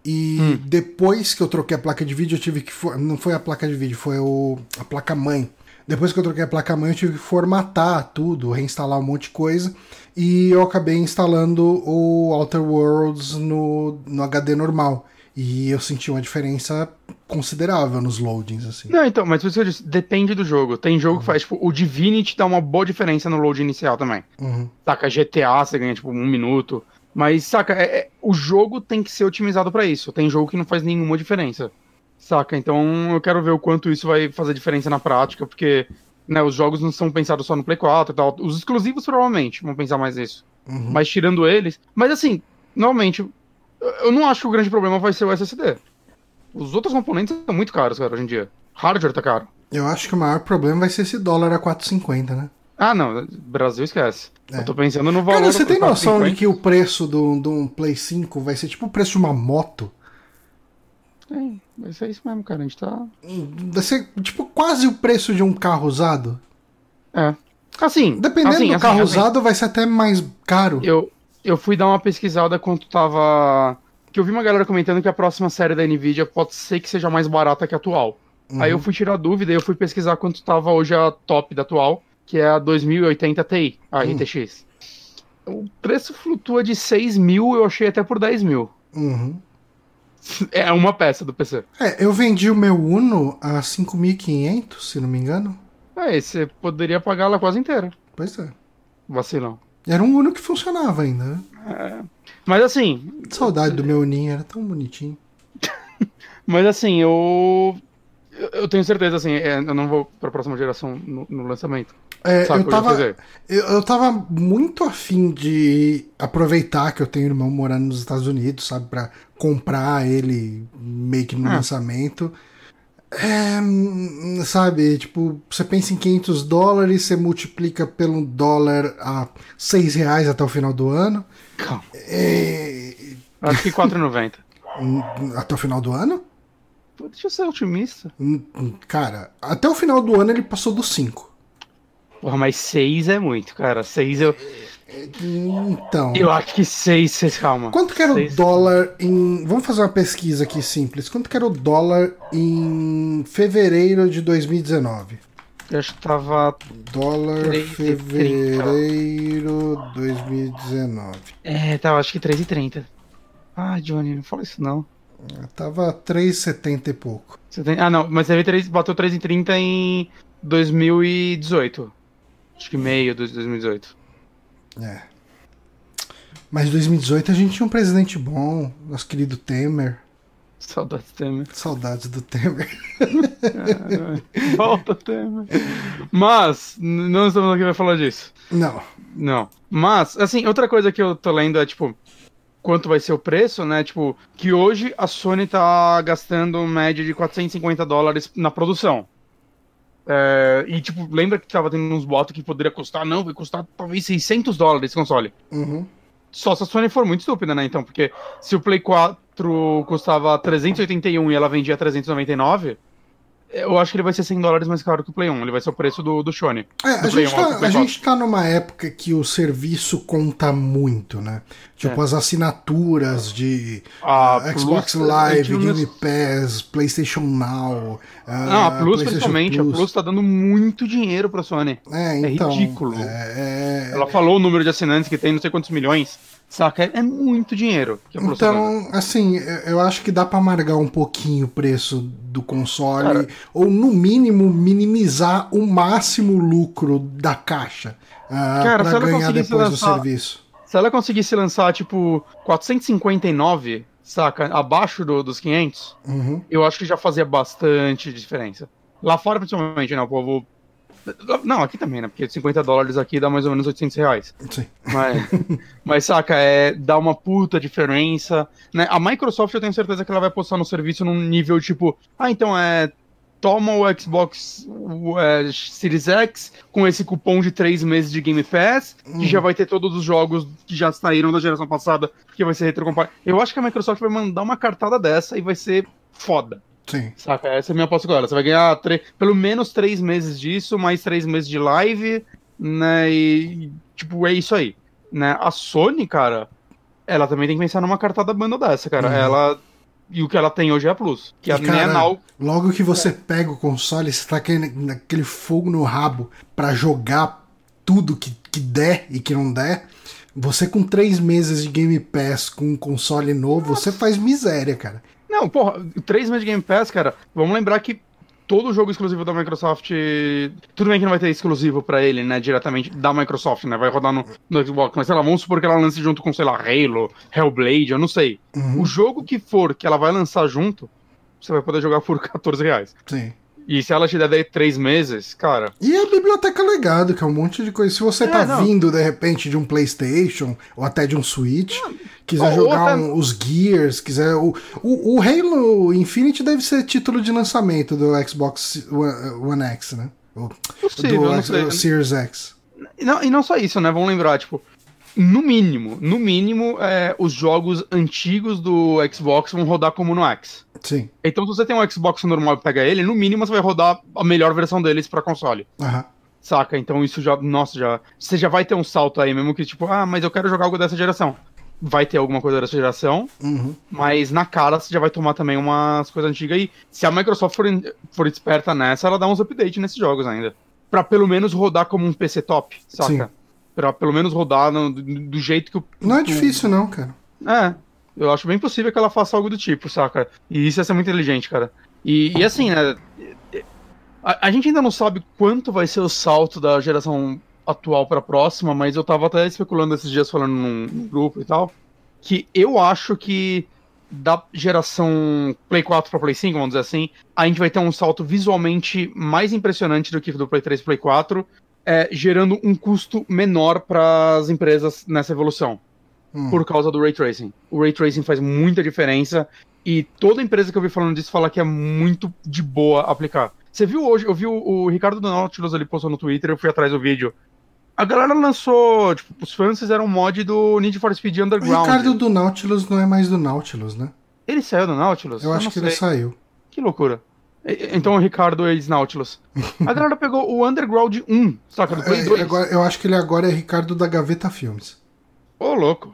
E Hum. depois que eu troquei a placa de vídeo, eu tive que. for- Não foi a placa de vídeo, foi o, a placa mãe. Depois que eu troquei a placa mãe, eu tive que formatar tudo, reinstalar um monte de coisa. E eu acabei instalando o Outer Worlds no, no HD normal. E eu senti uma diferença considerável nos loadings, assim. Não, então, mas por isso que eu disse, depende do jogo. Tem jogo que faz, tipo, o Divinity dá uma boa diferença no load inicial também. Uhum. Saca, GTA você ganha, tipo, um minuto. Mas, saca, é- é- o jogo tem que ser otimizado pra isso. Tem jogo que não faz nenhuma diferença. Saca? Então eu quero ver o quanto isso vai fazer diferença na prática, porque né, os jogos não são pensados só no Play 4 e tal. Os exclusivos provavelmente vão pensar mais nisso. Uhum. Mas tirando eles. Mas assim, normalmente, eu- não acho que o grande problema vai ser o SSD. Os outros componentes são muito caros, cara, hoje em dia. Hardware tá caro. Eu acho que o maior problema vai ser esse dólar a 4,50, né? Ah, não, Brasil esquece. É. Eu tô pensando no valor. Cara, você tem noção de 450? que o preço de um Play 5 vai ser tipo o preço de uma moto? Tem, vai ser isso mesmo, cara. A gente tá. Vai ser tipo quase o preço de um carro usado? É. Assim. Dependendo assim, do assim, carro assim, usado, vai ser até mais caro. Eu, eu fui dar uma pesquisada quanto tava. Que eu vi uma galera comentando que a próxima série da Nvidia pode ser que seja mais barata que a atual. Aí eu fui tirar dúvida e eu fui pesquisar quanto tava hoje a top da atual, que é a 2080 Ti, a Hum. RTX. O preço flutua de 6 mil, eu achei até por 10 mil. Uhum. [laughs] É uma peça do PC. É, eu vendi o meu Uno a 5.500, se não me engano. É, você poderia pagar ela quase inteira. Pois é. Vacilão. Era um Uno que funcionava ainda. né? Mas assim, Saudade do meu Uninho, era tão bonitinho. [laughs] Mas assim, eu. eu- tenho certeza, assim, é, eu não vou pra próxima geração no, no lançamento. É, eu, tava, eu, eu tava muito afim de aproveitar que eu tenho irmão morando nos Estados Unidos, sabe? Pra comprar ele meio que no Ah. lançamento. É, hum, sabe, tipo, você pensa em 500 dólares, você multiplica pelo dólar a 6 reais até o final do ano. Calma. É, Acho que 4,90. [laughs] hum, até o final do ano? Deixa eu ser otimista. Hum, Cara, até o final do ano ele passou dos 5. Porra, mas 6 é muito, cara. 6 eu. Então. Eu acho que 6, calma. Quanto que era o Seis- dólar em. Vamos fazer uma pesquisa aqui simples. Quanto que era o dólar em fevereiro de 2019? Eu acho que tava. Dólar 3,30. fevereiro 2019. É, tava acho que 3,30. Ah, Johnny, não fala isso não. Tava 3,70 e pouco. Ah, não, mas você 3, bateu 3,30 em 2018. Acho que meio de 2018. É. Mas em 2018 a gente tinha um presidente bom, nosso querido Temer. Saudades Temer. Saudades do Temer. [laughs] Volta, Temer. Mas, não estamos aqui pra falar disso. Não. Não. Mas, assim, outra coisa que eu tô lendo é, tipo, quanto vai ser o preço, né? Tipo, que hoje a Sony tá gastando média de 450 dólares na produção. É, e, tipo, lembra que tava tendo uns boatos que poderia custar? Não, vai custar talvez 600 dólares esse console. Uhum. Só se a Sony for muito estúpida, né? Então, porque se o Play 4 custava 381 e ela vendia 399, eu acho que ele vai ser 100 dólares mais caro que o Play 1. Ele vai ser o preço do, do Sony. É, a, Do gente 1 ao tá, a 4. gente tá numa época que o serviço conta muito, né? Tipo, É. as assinaturas de A ah, Xbox Plus, Live, a gente não- Game Pass, PlayStation Now. ah, Não, a Plus, PlayStation principalmente, a Plus tá dando muito dinheiro pra Sony. É, então. ridículo. é- é- Ela falou o número de assinantes que tem, não sei quantos milhões. Saca? É, muito dinheiro. Então, assim, eu- acho que dá pra amargar um pouquinho o preço do console, Cara. ou no mínimo minimizar o máximo lucro da caixa ah, Cara, pra ganhar depois do lançar- serviço. Se ela conseguisse lançar, tipo, 459, saca? Abaixo do- dos 500, Uhum. eu acho que já fazia bastante diferença. Lá fora, principalmente, né? O povo. Não, aqui também, né? Porque 50 dólares aqui dá mais ou menos 800 reais. Sim. Mas, [laughs] mas saca, é, dá uma puta diferença. Né? A Microsoft eu tenho certeza que ela vai postar no serviço num nível tipo, ah, então é. Toma o Xbox o, é, Series X com esse cupom de 3 meses de Game Pass, que já vai ter todos os jogos que já saíram da geração passada, que vai ser retrocompatível. Eu acho que a Microsoft vai mandar uma cartada dessa e vai ser foda. Sim. Saca? Essa é a minha aposta ela. Você vai ganhar tre- pelo menos três meses disso, mais três meses de live, né? E, tipo, é isso aí. Né? A Sony, cara, ela também tem que pensar numa cartada banda dessa, cara. Uhum. Ela. E o que ela tem hoje é a Plus. Que E, a cara, Now. Logo que você pega o console, você tá aquele, naquele fogo no rabo pra jogar tudo que, que der e que não der. Você com três meses de Game Pass com um console novo, você faz miséria, cara. Não, porra, três meses de Game Pass, cara. Vamos lembrar que todo jogo exclusivo da Microsoft. Tudo bem que não vai ter exclusivo pra ele, né? Diretamente da Microsoft, né? Vai rodar no, no Xbox. Mas sei lá, vamos supor que ela lance junto com, sei lá, Halo, Hellblade, eu não sei. Uhum. O jogo que for que ela vai lançar junto, você vai poder jogar por [laughs] 14 reais. Sim. E se ela te der daí três meses, cara. E a biblioteca legado, que é um monte de coisa. Se você É, tá não. vindo de repente de um PlayStation ou até de um Switch, quiser ou jogar até- um- os Gears, quiser. O, o, o Halo Infinite deve ser título de lançamento do Xbox One, One X, né? O, Possível, do não X- Series X. E não, e não só isso, né? Vamos lembrar, tipo, no mínimo, no mínimo, é, os jogos antigos do Xbox vão rodar como no X. Sim. Então, se você tem um Xbox normal e pega ele, no mínimo você vai rodar a melhor versão deles pra console. Aham. Saca? Então isso já. Nossa, já. Você já vai ter um salto aí, mesmo que, tipo, ah, mas eu quero jogar algo dessa geração. Vai ter alguma coisa dessa geração, Uhum. mas na cara você já vai tomar também umas coisas antigas. E se a Microsoft for, for esperta nessa, ela dá uns updates nesses jogos ainda. Pra pelo menos rodar como um PC top, saca? Sim. Pra pelo menos rodar no- do, jeito que o. Não é difícil, não, cara. É. Eu acho bem possível que ela faça algo do tipo, saca? E isso ia ser muito inteligente, cara. E, e assim, né? A, a gente ainda não sabe quanto vai ser o salto da geração atual pra próxima, mas eu tava até especulando esses dias falando num, num grupo e tal, que eu acho que da geração Play 4 pra Play 5, vamos dizer assim, a gente vai ter um salto visualmente mais impressionante do que do Play 3 e Play 4, é, gerando um custo menor para as empresas nessa evolução Hum. por causa do Ray Tracing. O Ray Tracing faz muita diferença e toda empresa que eu vi falando disso fala que é muito de boa aplicar. Você viu hoje, eu vi o, o Ricardo do Nautilus, ele postou no Twitter, eu fui atrás do vídeo. A galera lançou, tipo, os fãs fizeram um mod do Need for Speed O Underground. Ricardo do Nautilus não é mais do Nautilus, né? Ele saiu do Nautilus? Eu acho não que sei. ele saiu. Que loucura. Então o Ricardo é ex-Nautilus. A [laughs] galera pegou o Underground 1, saca? Do Play É, 2. agora- eu acho que ele agora é Ricardo da Gaveta Filmes. Ô, louco.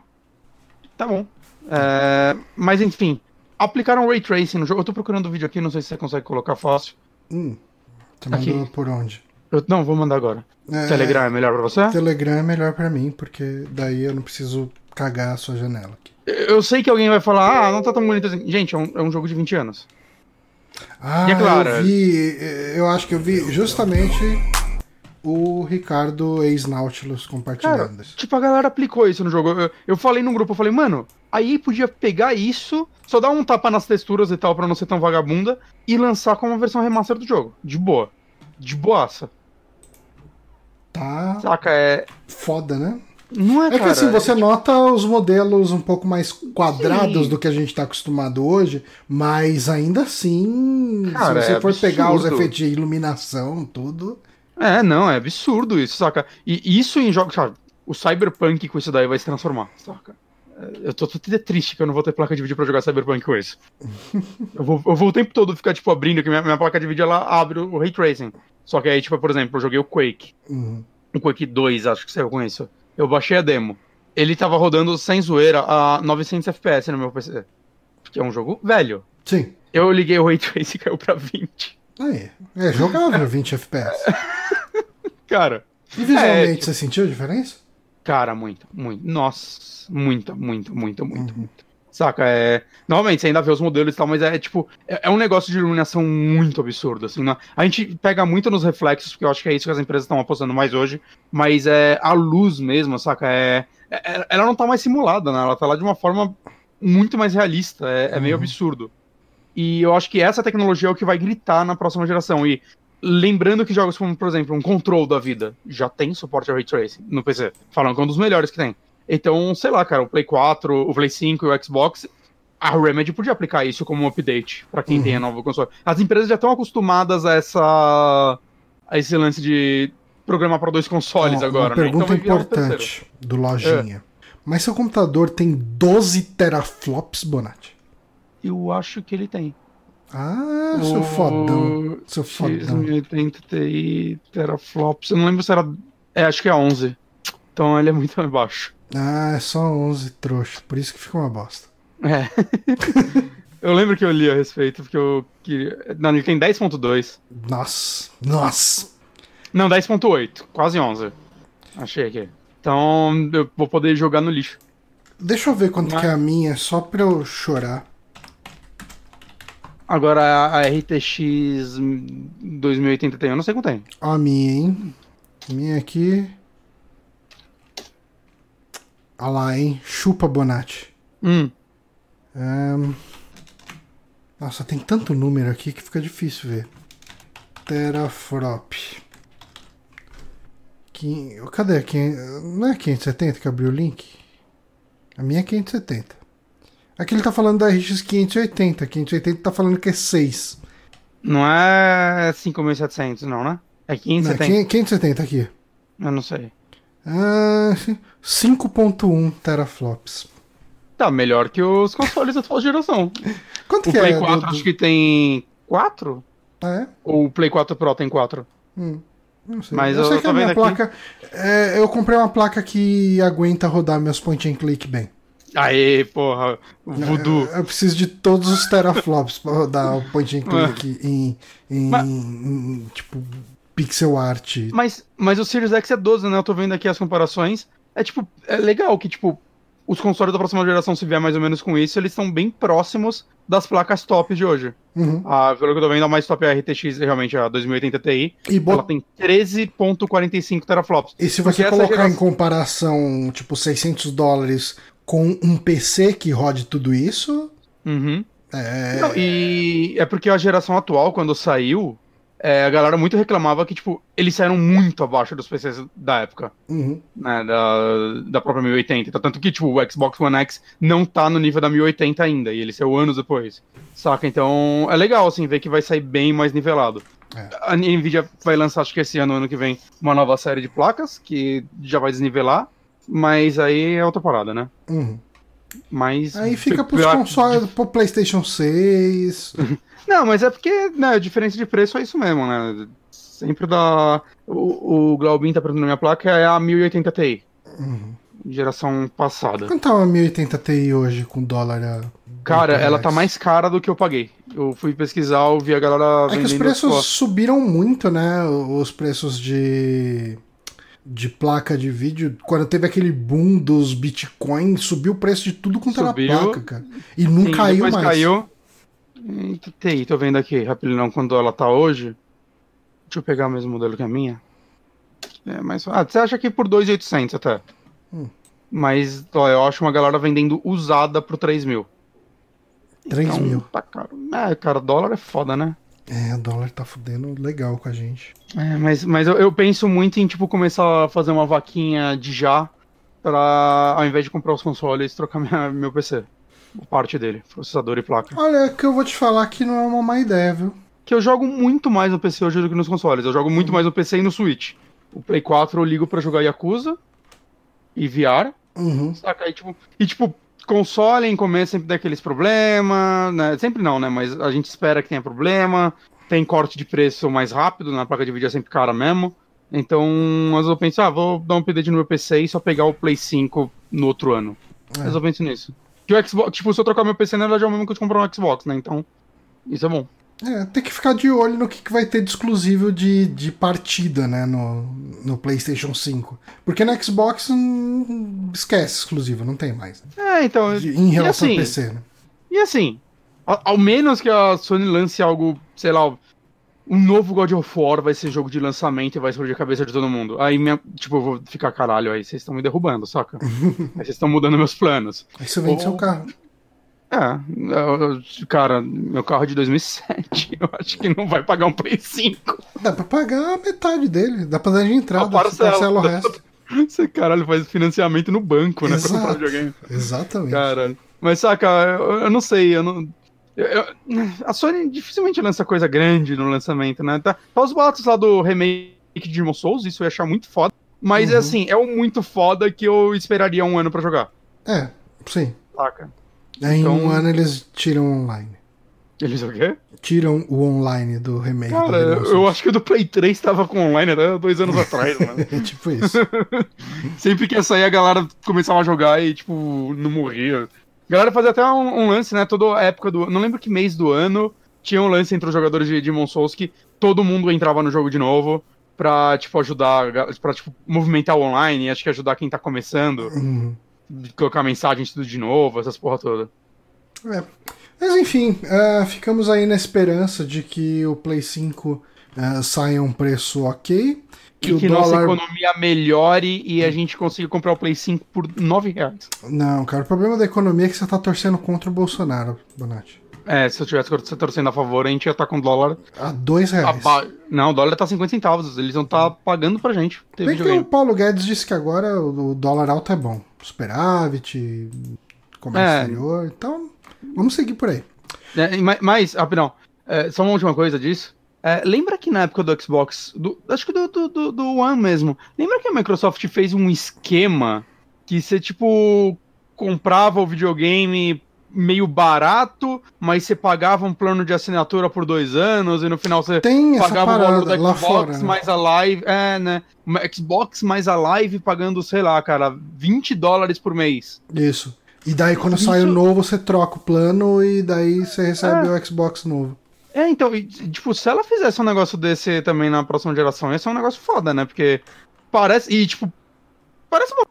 Tá bom. É, mas enfim, aplicaram Ray Tracing no jogo. Eu tô procurando o vídeo aqui, não sei se você consegue colocar fácil. Hum. Você Aqui. mandou por onde? Eu- não, vou mandar agora. É, Telegram é melhor pra você? Telegram é melhor pra mim, porque daí eu não preciso cagar a sua janela aqui. Eu sei que alguém vai falar, ah, não tá tão bonito assim. Gente, é um, é um jogo de 20 anos. Ah, E é claro, eu vi. Eu acho que eu vi justamente o Ricardo ex-Nautilus Cara, compartilhando isso. tipo, a galera aplicou isso no jogo. Eu, eu falei num grupo, eu falei, mano, aí podia pegar isso, só dar um tapa nas texturas e tal pra não ser tão vagabunda, e lançar como uma versão remaster do jogo. De boa. De boaça. Tá Saca? É. foda, né? Não é, É que cara. assim, você nota os modelos um pouco mais quadrados Sim. do que a gente tá acostumado hoje, mas ainda assim, Cara, se você é for pegar os absurdo. efeitos de iluminação, tudo. É, não, é absurdo isso, saca? E isso em jogos, sabe? O Cyberpunk com isso daí vai se transformar, saca? Eu tô, tô triste que eu não vou ter placa de vídeo pra jogar Cyberpunk com isso. [laughs] eu, vou, eu vou o tempo todo ficar, tipo, abrindo, que minha, minha placa de vídeo ela abre o Ray Tracing. Só que aí, tipo, por exemplo, eu joguei o Quake. Uhum. O Quake 2, acho que saiu com isso. Eu baixei a demo. Ele tava rodando sem zoeira a 900 FPS no meu PC. Que é um jogo velho. Sim. Eu liguei o Ray Tracing e caiu pra 20. Aí, é jogável 20 FPS. [laughs] Cara. E visualmente, É, tipo- você sentiu a diferença? Cara, muito, muito. Nossa, muito, muito, muito, muito, Uhum. muito. Saca? É. Novamente, você ainda vê os modelos e tal, mas é tipo. É, é um negócio de iluminação muito absurdo, assim. Né? A gente pega muito nos reflexos, porque eu acho que é isso que as empresas estão apostando mais hoje. Mas é a luz mesmo, saca? É, é- ela não tá mais simulada, né? Ela tá lá de uma forma muito mais realista. É, é meio Uhum. absurdo. E eu acho que essa tecnologia é o que vai gritar na próxima geração. E lembrando que jogos como, por exemplo, um Control da vida já tem suporte a Ray Tracing no PC. Falam que é um dos melhores que tem. Então, sei lá, cara, o Play 4, o Play 5 e o Xbox, a Remedy podia aplicar isso como um update pra quem Uhum. tem a nova console. As empresas já estão acostumadas a essa a esse lance de programar para dois consoles Ó, agora, uma né? pergunta virar um terceiro. importante do Lojinha. Mas seu computador tem 12 teraflops, Bonatti? Eu acho que ele tem. Ah, seu O fodão. Seu fodão. X1080 Ti teraflops. Eu não lembro se era. É, acho que é 11. Então ele é muito mais [laughs] baixo. Ah, é só 11 trouxa. Por isso que fica uma bosta. É. [laughs] eu lembro que eu li a respeito, porque eu queria. Não, ele tem 10.2. Nossa. Nossa. Não, 10.8. Quase 11. Achei aqui. Então eu vou poder jogar no lixo. Deixa eu ver quanto Mas- que é a minha, só pra eu chorar. Agora a RTX 2080 Ti, eu não sei quanto tem. A minha, hein? Minha aqui. Olha lá, hein? Chupa Bonatti. Hum. Ahn, Nossa, tem tanto número aqui que fica difícil ver. Teraflop. Quin- Cadê aqui? Não é 570 que abriu o link? A minha é 570. Aqui ele tá falando da RX 580. 580 tá falando que é 6. Não é 5.700, não, né? É Não, 570. 570 aqui. Eu não sei. Ah, 5.1 teraflops. Tá melhor que os consoles da atual geração. Quanto O que Play é? 4 do- acho que tem 4? Ah, é? Ou o Play 4 Pro tem 4? Hum, não sei. Mas eu, eu sei que a minha aqui. placa. é, eu comprei uma placa que aguenta rodar meus point and click bem. Aê, porra. Voodoo. Eu, eu preciso de todos os teraflops pra rodar o point and click [laughs] em, em- Mas- em, tipo pixel art. Mas, mas o Series X é 12, né? Eu tô vendo aqui as comparações. É tipo, é legal que, tipo, os consoles da próxima geração, se vier mais ou menos com isso, eles estão bem próximos das placas top de hoje. Uhum. Ah, pelo que eu tô vendo, a mais top é a RTX, realmente, a 2080 Ti. E, Ela tem 13.45 teraflops. e se você colocar em geração- comparação, tipo, 600 dólares com um PC que rode tudo isso, Uhum. é. Não, e é porque a geração atual, quando saiu, é, a galera muito reclamava que, tipo, eles saíram muito abaixo dos PCs da época, Uhum. né, da, da própria 1080. Então, Tanto que, tipo, o Xbox One X não tá no nível da 1080 ainda, e ele saiu anos depois, saca? Então, é legal, assim, ver que vai sair bem mais nivelado. É. A NVIDIA vai lançar, acho que esse ano, ano que vem, uma nova série de placas, que já vai desnivelar, mas aí é outra parada, né? Uhum. Mas... Aí fica pros pior- consoles, pro PlayStation 6. [laughs] Não, mas é porque, né, a diferença de preço é isso mesmo, né? Sempre dá. O, o Glaubin tá perguntando na minha placa é a 1080 Ti, Uhum. geração passada. Quanto tá uma 1080 Ti hoje com dólar a. Cara, ela tá mais cara do que eu paguei. Eu fui pesquisar, eu vi a galera É que os vendendo. preços subiram muito, né? Os preços de. De placa de vídeo. Quando teve aquele boom dos bitcoins, subiu o preço de tudo quanto era Subiu. placa, cara. E não Sim, caiu mais. caiu. Eita, TI, tô vendo aqui, rapidão, quando ela tá hoje. Deixa eu pegar o mesmo modelo que a minha. É, mas, ah, você acha que por 2.800 até. Hum. Mas, ó, eu acho uma galera vendendo usada por 3 mil. 3 Então, mil. Tá caro. É, cara, dólar é foda, né? É, o dólar tá fudendo legal com a gente. É, mas, mas eu, eu penso muito em, tipo, começar a fazer uma vaquinha de já pra, ao invés de comprar os consoles, trocar minha, meu PC. Parte dele, processador e placa. Olha, que eu vou te falar que não é uma má ideia, viu? Que eu jogo muito mais no PC hoje do que nos consoles. Eu jogo muito mais no PC e no Switch. O Play 4 eu ligo pra jogar Yakuza e VR. Uhum. Saca? E tipo, e, tipo console em começo sempre dá aqueles problemas, né? Sempre não, né? Mas a gente espera que tenha problema. Tem corte de preço mais rápido, na placa de vídeo é sempre cara mesmo. Então, vezes eu penso, ah, vou dar um update no meu PC e só pegar o Play 5 no outro ano. É. Vezes eu penso nisso. Que o Xbox, tipo, se eu trocar meu PC, na verdade é o mesmo que eu comprar um Xbox, né? Então, isso é bom. É, tem que ficar de olho no que, que vai ter de exclusivo de, de partida, né, no, no PlayStation 5. Porque no Xbox hum, esquece exclusivo, não tem mais. Né? É, então. De, em relação assim, ao PC, né? E assim, ao, ao, menos que a Sony lance algo, sei lá, um novo God of War vai ser jogo de lançamento e vai explodir a cabeça de todo mundo. Aí, minha, tipo, eu vou ficar caralho, aí vocês estão me derrubando, saca? [laughs] aí vocês estão mudando meus planos. Aí você vende Ou... seu carro. É, cara, meu carro é de 2007. [laughs] Eu acho que não vai pagar um Play 5. Dá pra pagar a metade dele. Dá pra dar de entrada. Parcela, parcela o resto. [laughs] Você, caralho, faz financiamento no banco, né? Exato. Pra comprar videogame. Exatamente. Caralho. Mas, saca, eu, eu não sei, eu não. Eu, eu, a Sony dificilmente lança coisa grande no lançamento, né? Tá, tá os boatos lá do remake de Demon Souls, isso eu ia achar muito foda. Mas, uhum. assim, é um muito foda que eu esperaria um ano pra jogar. É, sim. Saca? Então... em um ano eles tiram online. Eles o quê? Tiram o online do remake. Cara, eu acho que o do Play 3 tava com online até dois anos [laughs] atrás, mano. é tipo isso. [laughs] Sempre que ia sair, a galera começava a jogar e, tipo, não morria. A galera fazia até um, um lance, né? Toda época do. Não lembro que mês do ano tinha um lance entre os jogadores de Demon Souls que todo mundo entrava no jogo de novo pra, tipo, ajudar. Pra, tipo, movimentar o online, acho que ajudar quem tá começando. Uhum colocar mensagem tudo de novo, essas porra toda. É. Mas enfim, uh, ficamos aí na esperança de que o Play 5 uh, é, saia um preço ok. Que, e que dólar... nossa economia melhore e a gente consiga comprar o Play 5 por 9 reais. Não, cara, o problema da economia é que você tá torcendo contra o Bolsonaro, Bonatti. É, se eu tivesse torcendo a favor, a gente ia estar tá com dólar. A 2 reais. Não, o dólar tá 50 centavos. Eles vão estar tá pagando pra gente. Bem que o Paulo Guedes disse que agora o dólar alto é bom superávit, comércio é. exterior. Então, vamos seguir por aí. É, mas, rapidão, é, só uma última coisa disso. É, lembra que na época do Xbox, do, acho que do, do, do, One mesmo, lembra que a Microsoft fez um esquema que você, tipo, comprava o videogame meio barato, mas você pagava um plano de assinatura por dois anos e no final você Tem pagava o valor da Xbox fora, né? mais a live, é, né? Xbox mais a live pagando, sei lá, cara, 20 dólares por mês. Isso. E daí quando Isso... sai o novo, você troca o plano e daí você recebe é. o Xbox novo. É, então, e, tipo, se ela fizesse um negócio desse também na próxima geração, ia ser um negócio foda, né? Porque parece. E, tipo, parece uma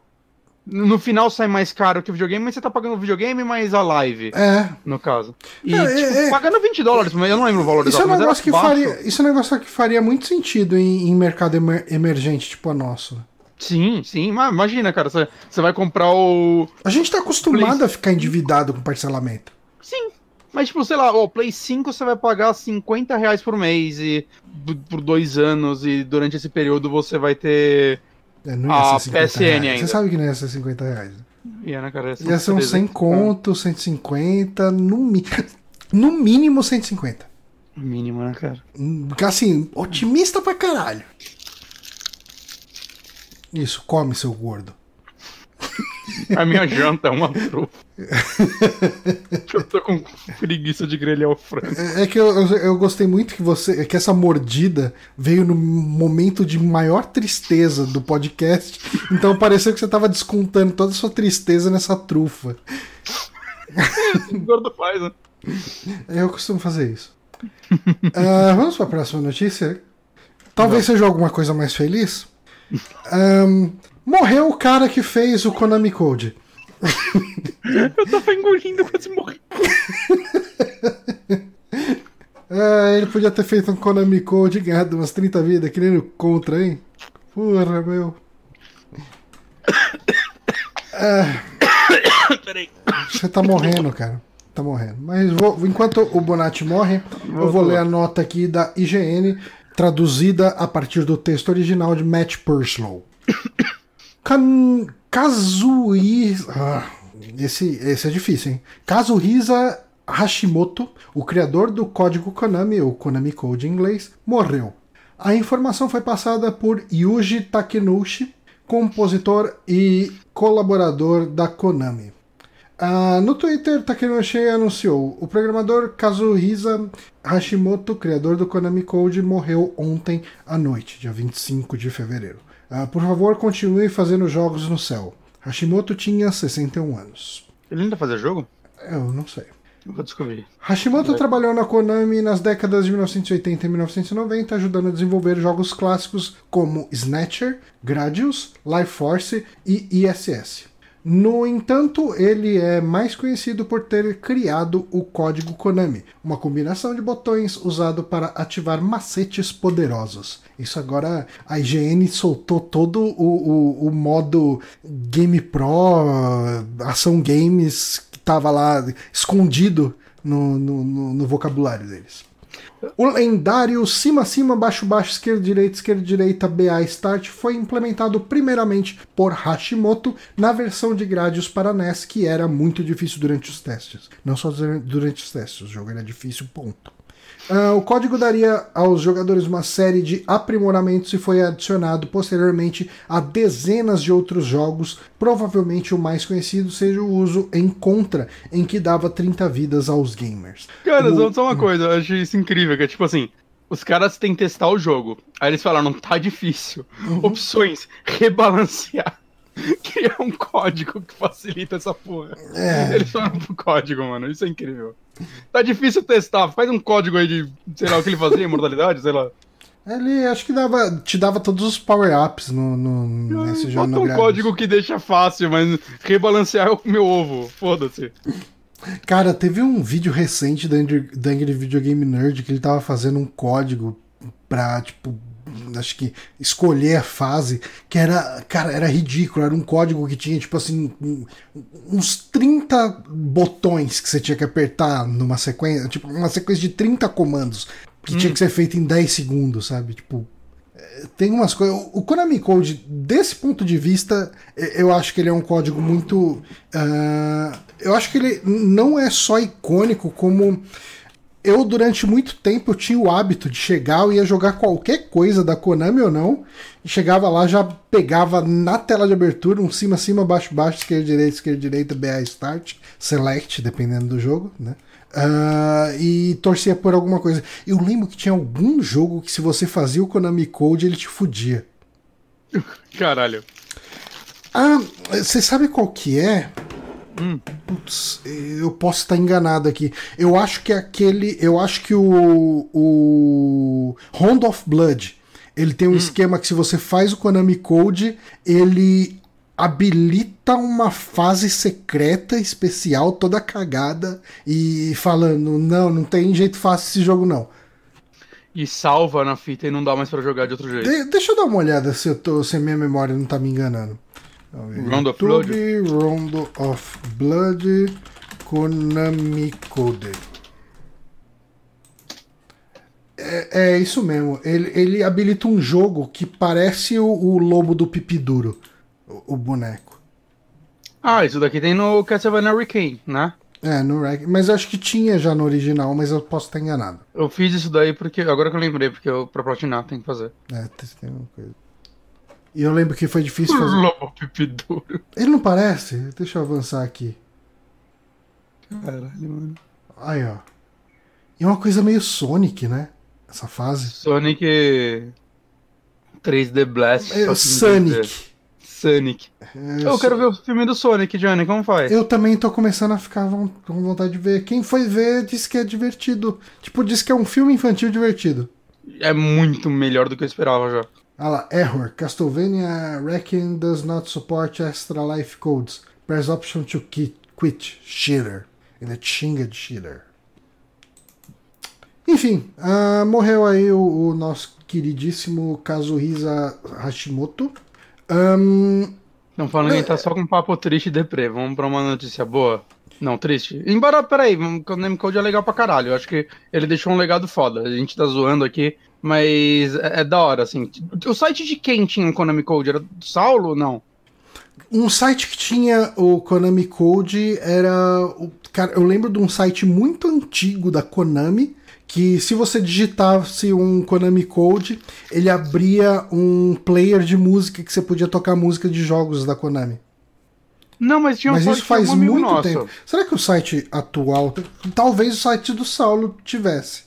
no final sai mais caro que o videogame, mas você tá pagando o videogame mais a live. É. No caso. E, é, tipo, é, pagando 20 dólares, mas eu não lembro o valor isso é um negócio que faria Isso é um negócio que faria muito sentido em, em mercado emer emergente, tipo a nosso. Sim, sim. Mas imagina, cara, você, você vai comprar o. A gente tá acostumado Play... a ficar endividado com parcelamento. Sim. Mas, tipo, sei lá, o Play 5 você vai pagar 50 reais por mês e por dois anos, e durante esse período você vai ter é, não ia a ser PSN reais. ainda. Você sabe que não ia ser 50 reais. Ia, né, cara? Ia ser uns 100 conto, 150, no, mi... no mínimo 150. Mínimo, né, cara? Assim, otimista pra caralho. Isso, come, seu gordo. A minha janta é uma trufa. [laughs] eu tô com preguiça de grelhar o frango. É, é que eu, eu, eu, gostei muito que você. que essa mordida veio no momento de maior tristeza do podcast. Então pareceu que você tava descontando toda a sua tristeza nessa trufa. o [laughs] gordo faz, né? Eu costumo fazer isso. Uh, vamos para a próxima notícia? Talvez Não. seja alguma coisa mais feliz. Um, [laughs] morreu o cara que fez o Konami Code. Eu tava engolindo, quase morri. [laughs] É, ele podia ter feito um Konami Code e ganhado umas 30 vidas, que nem no Contra, hein? Porra, meu. [coughs] É... Peraí. Você tá morrendo, cara. Tá morrendo. Mas vou, enquanto o Bonatti morre, vou eu vou ler a nota aqui da IGN, traduzida a partir do texto original de Matt Purslow. [coughs] Kan Kazuhisa. Ah, esse, esse é difícil, hein? Kazuhisa Hashimoto, o criador do código Konami, ou Konami Code em inglês, morreu. A informação foi passada por Yuji Takenouchi, compositor e colaborador da Konami. Uh, no Twitter, Takenoshi anunciou: o programador Kazuhisa Hashimoto, criador do Konami Code, morreu ontem à noite, dia 25 de fevereiro. Uh, por favor, continue fazendo jogos no céu. Hashimoto tinha 61 anos. Ele ainda fazia jogo? Eu não sei. Eu vou descobrir. Hashimoto trabalhou na Konami nas décadas de 1980 e 1990, ajudando a desenvolver jogos clássicos como Snatcher, Gradius, Life Force e ISS. No entanto, ele é mais conhecido por ter criado o código Konami, uma combinação de botões usado para ativar macetes poderosos. Isso agora a IGN soltou todo o, o, o modo Game Pro, ação games que estava lá escondido no, no, no, no vocabulário deles. O lendário cima cima baixo baixo esquerda direita esquerda direita BA start foi implementado primeiramente por Hashimoto na versão de Gradius para NES que era muito difícil durante os testes. Não só durante os testes, o jogo era difícil, ponto. Uh, o código daria aos jogadores uma série de aprimoramentos e foi adicionado posteriormente a dezenas de outros jogos. Provavelmente o mais conhecido seja o uso em Contra, em que dava 30 vidas aos gamers. Cara, o... só uma coisa, eu achei isso incrível, que é tipo assim, os caras têm que testar o jogo. Aí eles falaram, não tá difícil. Uhum. Opções, [laughs] rebalancear. [laughs] criar um código que facilita essa porra. É. Eles foram pro código, mano. Isso é incrível. Tá difícil testar. Faz um código aí de, sei lá, o que ele fazia, mortalidade, sei lá. Ele acho que dava, te dava todos os power-ups no, no, nesse jogo. Bota um código que deixa fácil, mas rebalancear é o meu ovo. Foda-se. Cara, teve um vídeo recente da Angry Video Game Nerd que ele tava fazendo um código pra, tipo, acho que escolher a fase, que era, cara, era ridículo, era um código que tinha tipo assim uns 30 botões que você tinha que apertar numa sequência, tipo uma sequência de 30 comandos que hum. tinha que ser feito em 10 segundos, sabe? Tipo, é, tem umas coisas. O Konami Code, desse ponto de vista, eu acho que ele é um código muito. Uh, eu acho que ele não é só icônico, como eu durante muito tempo eu tinha o hábito de chegar, eu ia jogar qualquer coisa da Konami ou não, e chegava lá, já pegava na tela de abertura um cima, cima, baixo, baixo, esquerda, direita, esquerda, direita, BA Start, Select, dependendo do jogo, né? Uh, e torcia por alguma coisa. Eu lembro que tinha algum jogo que se você fazia o Konami Code, ele te fudia. Caralho. Ah, você sabe qual que é? Hum. Putz, eu posso estar enganado aqui. Eu acho que aquele. Eu acho que o. O. Round of Blood. Ele tem um hum. esquema que se você faz o Konami Code, ele habilita uma fase secreta especial toda cagada e falando, não, não tem jeito fácil esse jogo não. E salva na fita e não dá mais para jogar de outro jeito. De deixa eu dar uma olhada se, eu tô, se a minha memória não tá me enganando. Round of Blood. Round of Blood Konami Code. É, é, isso mesmo. Ele, ele habilita um jogo que parece o, o lobo do Pipiduro, o, o, boneco. Ah, isso daqui tem no Castlevania Hurricane, né? É, no Rec. Mas acho que tinha já no original, mas eu posso estar enganado. Eu fiz isso daí porque. Agora que eu lembrei, porque eu, pra platinar tem que fazer. É, tem uma coisa. E eu lembro que foi difícil fazer. Lobo. Ele não parece? Deixa eu avançar aqui. Caralho, mano. Aí, ó. E é uma coisa meio Sonic, né? Essa fase. Sonic 3D Blast. É, Sonic. Sonic. É, eu, quero ver o filme do Sonic, Johnny, como faz? Eu também tô começando a ficar com vontade de ver. Quem foi ver disse que é divertido. Tipo, disse que é um filme infantil divertido. É muito melhor do que eu esperava já. Ah lá, error. Castlevania Wrecking does not support extra life codes. Press option to quit. Cheater. Ele é xinga de cheater. Enfim, uh, morreu aí o, o, nosso queridíssimo Kazuhisa Hashimoto. Um, Não falando que tá só com um papo triste e deprê. Vamos pra uma notícia boa. Não, triste. Embora, peraí, o Name Code é legal pra caralho. Eu acho que ele deixou um legado foda. A gente tá zoando aqui, mas é, é, da hora, assim. O site de quem tinha o Konami Code? Era do Saulo ou não? Um site que tinha o Konami Code era. O, cara, eu lembro de um site muito antigo da Konami. Que se você digitasse um Konami Code, ele abria um player de música que você podia tocar música de jogos da Konami. Não, mas tinha um Mas isso faz um muito nosso. tempo. Será que o site atual. Talvez o site do Saulo tivesse.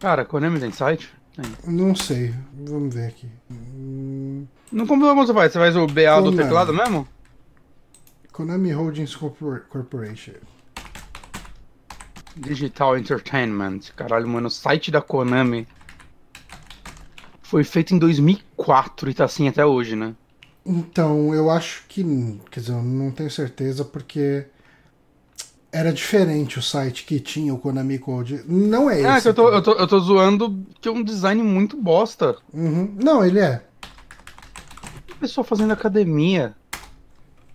Cara, Konami tem site? Tem. Não sei. Vamos ver aqui. Hum, No computador como você faz? Você faz o BA do teclado mesmo? Konami Holdings Corpor- Corporation. Digital Entertainment. Caralho, mano, o site da Konami foi feito em 2004 e tá assim até hoje, né? Então, eu acho que. Quer dizer, eu não tenho certeza porque. Era diferente o site que tinha o Konami Code. Não é esse. É, que eu tô, eu, tô, eu tô zoando que é um design muito bosta. Uhum. Não, ele é. Pessoal fazendo academia.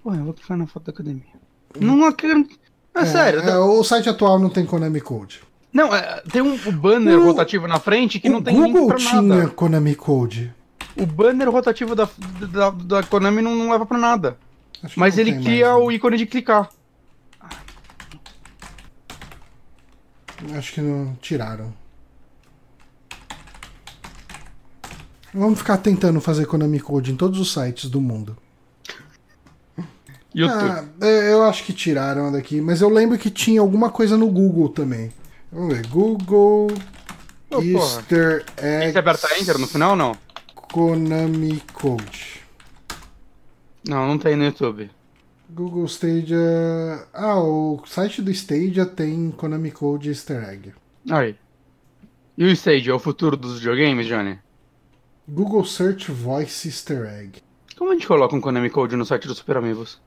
Pô, eu vou clicar na foto da academia. Não acredito. É, É, sério. é, o site atual não tem Konami Code. Não, é, tem um, o banner O- rotativo na frente que o não tem Google link pra tinha nada. Konami Code. O banner rotativo da, da, da Konami não, não leva pra nada. Mas ele cria mais, né? o ícone de clicar. Acho que não tiraram. Vamos ficar tentando fazer Konami Code em todos os sites do mundo. YouTube. Ah, é, eu acho que tiraram daqui, mas eu lembro que tinha alguma coisa no Google também. Vamos ver. Google porra. Easter eggs Você aperta Enter no final ou não? Konami Code. Não, não tem no YouTube. Google Stadia. Ah, o site do Stadia tem Konami Code Easter Egg. Aí. E o Stage é o futuro dos videogames, Johnny? Google Search Voice Easter Egg. Como a gente coloca um Konami Code no site do Super Amigos?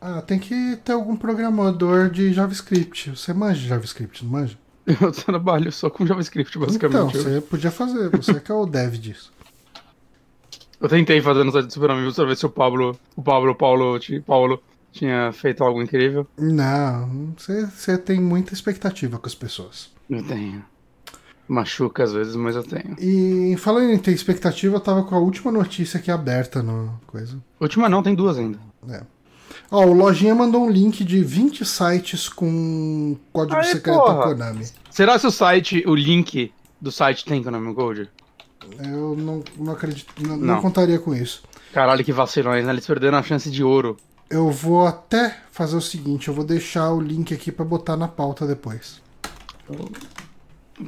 Ah, tem que ter algum programador de JavaScript. Você manja JavaScript, não manja? [laughs] Eu trabalho só com JavaScript, Então, basicamente. você podia fazer. Você que é o dev disso. Eu tentei fazer no site do Super Amigos pra ver se o Pablo, o Pablo, o Paulo, ti- Paulo tinha feito algo incrível. Não, você, tem muita expectativa com as pessoas. Eu tenho. Machuca às vezes, mas eu tenho. E falando em ter expectativa, eu tava com a última notícia aqui aberta no coisa. Última não, tem duas ainda. Ó, o Lojinha mandou um link de 20 sites com código secreto porra. Konami. Será que o site, o link do site tem Konami Code? Eu não, não acredito, não, não Não. contaria com isso. Caralho, que vacilões, né? Eles perderam a chance de ouro. Eu vou até fazer o seguinte, eu vou deixar o link aqui pra botar na pauta depois.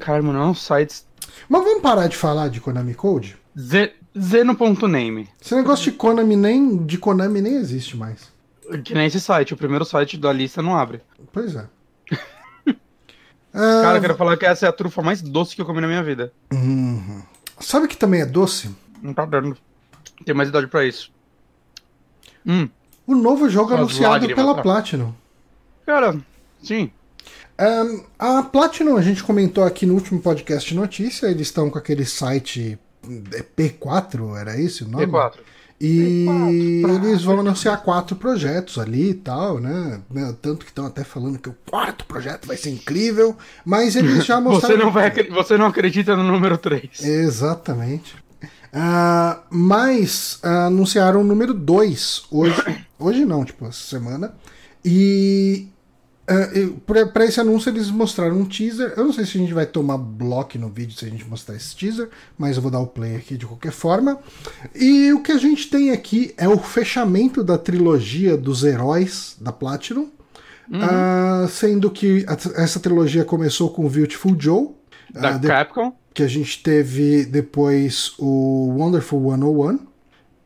Caralho, mano, é um site Mas vamos parar de falar de Konami Code? ze- zeno.name. Esse negócio de Konami nem de Konami nem existe mais. Que nem esse site, o primeiro site da lista não abre. Pois é. Cara, eu quero falar que essa é a trufa mais doce que eu comi na minha vida. uhum. Sabe que também é doce? Não tá dando. Tem mais idade pra isso. Hum, O novo jogo anunciado lágrimas, pela tá? Platinum. cara, sim. Ahn, a Platinum, a gente comentou aqui no último podcast de notícia, eles estão com aquele site é P4, era esse o nome? P4. E P4, eles vão anunciar quatro projetos ali e tal, né? Né, Tanto que estão até falando que o quarto projeto vai ser incrível, mas eles já [laughs] mostraram. Você não, vai, você não acredita no número 3. Exatamente. Ah, mas ah, anunciaram o número 2 hoje. [coughs] hoje não, tipo, essa semana. E uh, para esse anúncio eles mostraram um teaser. Eu não sei se a gente vai tomar bloco no vídeo se a gente mostrar esse teaser, mas eu vou dar o play aqui de qualquer forma. E o que a gente tem aqui é o fechamento da trilogia dos heróis da Platinum. Ah, sendo que a- essa trilogia começou com Beautiful Joe. Da ah, de- Capcom. que a gente teve depois o Wonderful 101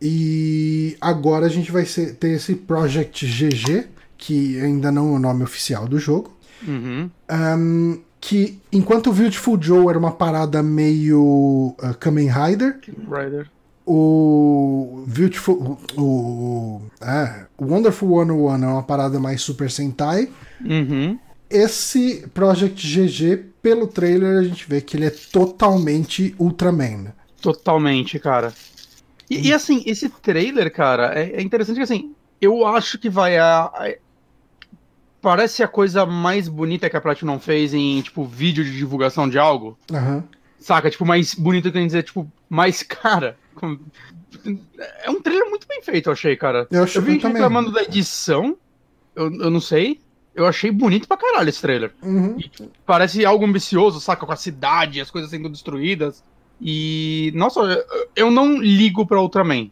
e agora a gente vai ser- ter esse Project GG, que ainda não é o nome oficial do jogo. Uhum. Ahn, que enquanto o Beautiful Joe era uma parada meio uh, Kamen Rider, Rider. o Beautiful. O, o, é, o Wonderful 101 é uma parada mais Super Sentai. Uhum. Esse Project GG, pelo trailer, a gente vê que ele é totalmente Ultraman. Totalmente, cara. E, e, assim, esse trailer, cara, é, é interessante que assim, eu acho que vai a, a- Parece a coisa mais bonita que a Platinum fez em, tipo, vídeo de divulgação de algo. Aham. Saca? Tipo, mais bonito que dizer, tipo, mais [laughs] cara. É um trailer muito bem feito, eu achei, cara. Eu achei Eu vi reclamando da edição. Eu, eu não sei. Eu achei bonito pra caralho esse trailer. Uhum. Parece algo ambicioso, saca? Com a cidade, as coisas sendo destruídas. E. Nossa, eu- não ligo pra Ultraman.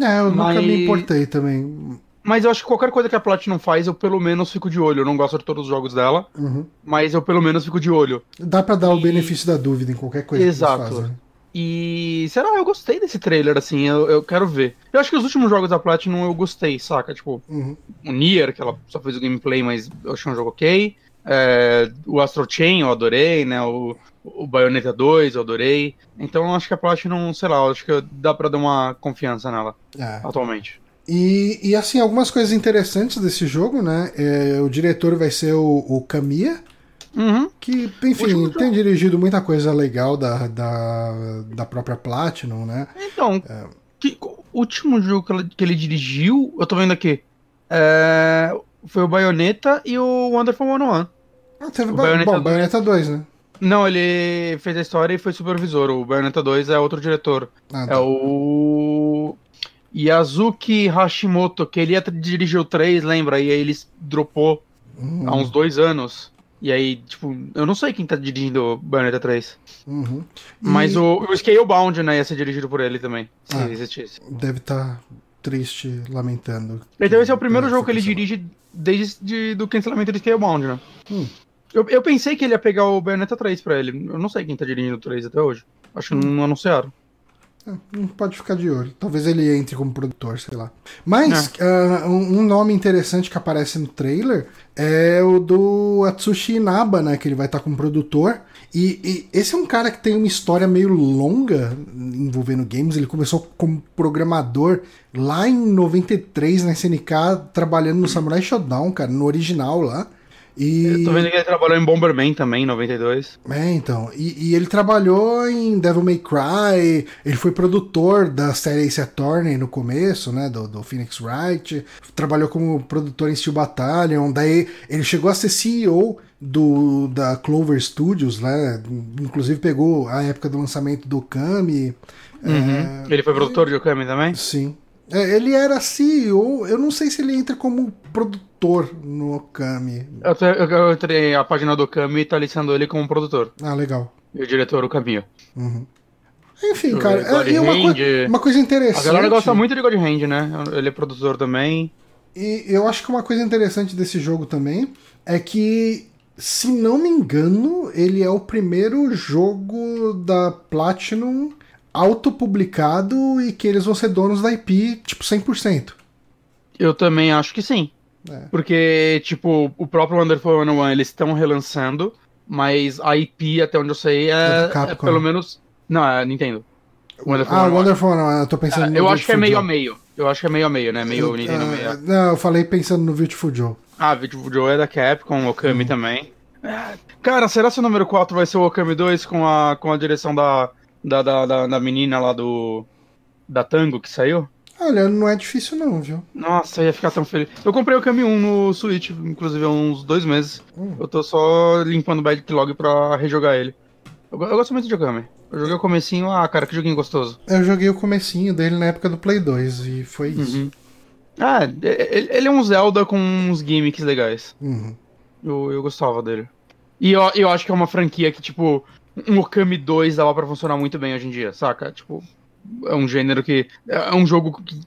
É, eu nunca Mas- me importei também. Mas eu acho que qualquer coisa que a Platinum faz, eu pelo menos fico de olho. Eu não gosto de todos os jogos dela, Uhum. mas eu pelo menos fico de olho. Dá pra dar o E- benefício da dúvida em qualquer coisa Exato. que eles fazem. E, sei lá, eu gostei desse trailer, assim, eu, eu quero ver. Eu acho que os últimos jogos da Platinum eu gostei, saca? Tipo, Uhum. o Nier, que ela só fez o gameplay, mas eu achei um jogo ok. É, o Astro Chain eu adorei, né? O, o Bayonetta 2 eu adorei. Então eu acho que a Platinum, sei lá, eu acho que dá pra dar uma confiança nela, É. atualmente. E, e assim, algumas coisas interessantes desse jogo, né? É, o diretor vai ser o, o Kamiya, Uhum. que, enfim, Último tem dirigido muita coisa legal da, da, da própria Platinum, né? Então, que- o último jogo que, ela- que ele dirigiu, eu tô vendo aqui, é, foi o Bayonetta e o Wonderful 101. Ah, teve O ba- Bayonetta bom. Bayonetta 2, né? Não, ele fez a história e foi supervisor. O Bayonetta 2 é outro diretor. Ah, É tá. o Yazuki Hashimoto, que ele ia dirigir o 3, lembra? E aí ele dropou Uhum, há uns dois anos. E aí, tipo, eu não sei quem tá dirigindo o Bayonetta 3. uhum. Mas E o, o Scalebound, né, ia ser dirigido por ele também, se Ah. existisse. Deve estar triste, lamentando. Então esse é o primeiro jogo que ele dirige desde do cancelamento do Scalebound, né? Hum. Eu, eu pensei que ele ia pegar o Bayonetta 3 pra ele. Eu não sei quem tá dirigindo o 3 até hoje. Acho que Hum. não anunciaram. Não pode ficar de olho. Talvez ele entre como produtor, sei lá. Mas ah, um um nome interessante que aparece no trailer é o do Atsushi Inaba, né? Que ele vai estar como produtor. E, e esse é um cara que tem uma história meio longa envolvendo games. Ele começou como programador lá em 93 na SNK, trabalhando no Samurai Shodown, cara, no original lá. E... Eu tô vendo que ele trabalhou em Bomberman também, em 92. É, então. E, e ele trabalhou em Devil May Cry, ele foi produtor da série Ace Attorney no começo, né, do, do Phoenix Wright, trabalhou como produtor em Steel Battalion, daí ele chegou a ser CEO do, da Clover Studios, né, inclusive pegou a época do lançamento do Kami. Uhum. Ele foi produtor de Okami também? Sim. É, ele era CEO, eu não sei se ele entra como produtor no Okami. Eu, eu, eu entrei a página do Okami e tá listando ele como produtor. Ah, legal. E o diretor, o Caminho. Uhum. Enfim, Eu- cara, God é, uma, coi- uma coisa A interessante. galera gosta muito de God Hand, né? Ele é produtor também. E eu acho que uma coisa interessante desse jogo também é que, se não me engano, ele é o primeiro jogo da Platinum autopublicado e que eles vão ser donos da IP, tipo, 100%. Eu também acho que sim. É. Porque, tipo, o próprio Wonderful 101 eles estão relançando, mas a IP, até onde eu sei, É é, é pelo menos. Não, é Nintendo. Wonderful ah, 101. Wonderful, não, eu tô pensando É, no eu acho que é meio a Joe. meio. Eu acho que é meio a meio, né? Meio Nintendo, Ah, meio. Não, eu falei pensando no Beautiful Joe. Ah, Beautiful Joe é da Capcom, o Okami também. É, Cara, será que o número 4 vai ser o Okami 2 com a, com a direção da, da, da, da, da menina lá do. Da Tango que saiu? Olha, não é difícil não, viu? Nossa, eu ia ficar tão feliz. Eu comprei o Okami 1 no Switch, inclusive há uns dois meses. Hum. Eu tô só limpando o backlog pra rejogar ele. Eu, eu gosto muito de Okami. Eu joguei o comecinho, ah, cara, que joguinho gostoso. Eu joguei o comecinho dele na época do Play 2 e foi isso. Uhum. Ah, ele, ele é um Zelda com uns gimmicks legais. Uhum. Eu, eu gostava dele. E eu, eu acho que é uma franquia que, tipo, um Okami 2 dava pra funcionar muito bem hoje em dia, saca? Tipo, é um gênero que. É um jogo que.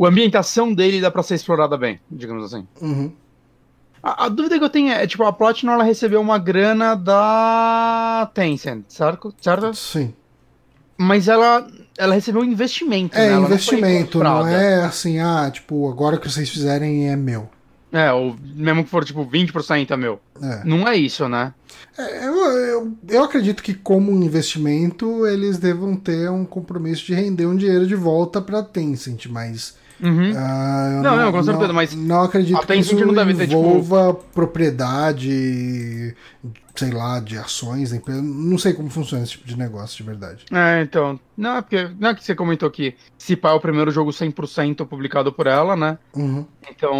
A ambientação dele dá pra ser explorada bem, digamos assim. Uhum. A, a dúvida que eu tenho é, tipo, a Platinum ela recebeu uma grana da Tencent, certo? certo? Sim. Mas ela, ela recebeu um investimento, né? É, Ela investimento, não, comprada. é assim, ah, tipo, agora o que vocês fizerem é meu. É, ou mesmo que for, tipo, 20% é meu. É. Não é isso, né? É, eu, eu, eu acredito que, como um investimento, eles devam ter um compromisso de render um dinheiro de volta pra Tencent, mas. Uhum. eu Não, não, com certeza, mas Não acredito que isso não deve ter, tipo- envolva propriedade, sei lá, de ações da empresa. Não sei como funciona esse tipo de negócio, de verdade. É, então. Não é porque. Não é que você comentou que se pá é o primeiro jogo 100% publicado por ela, né? Uhum, Então.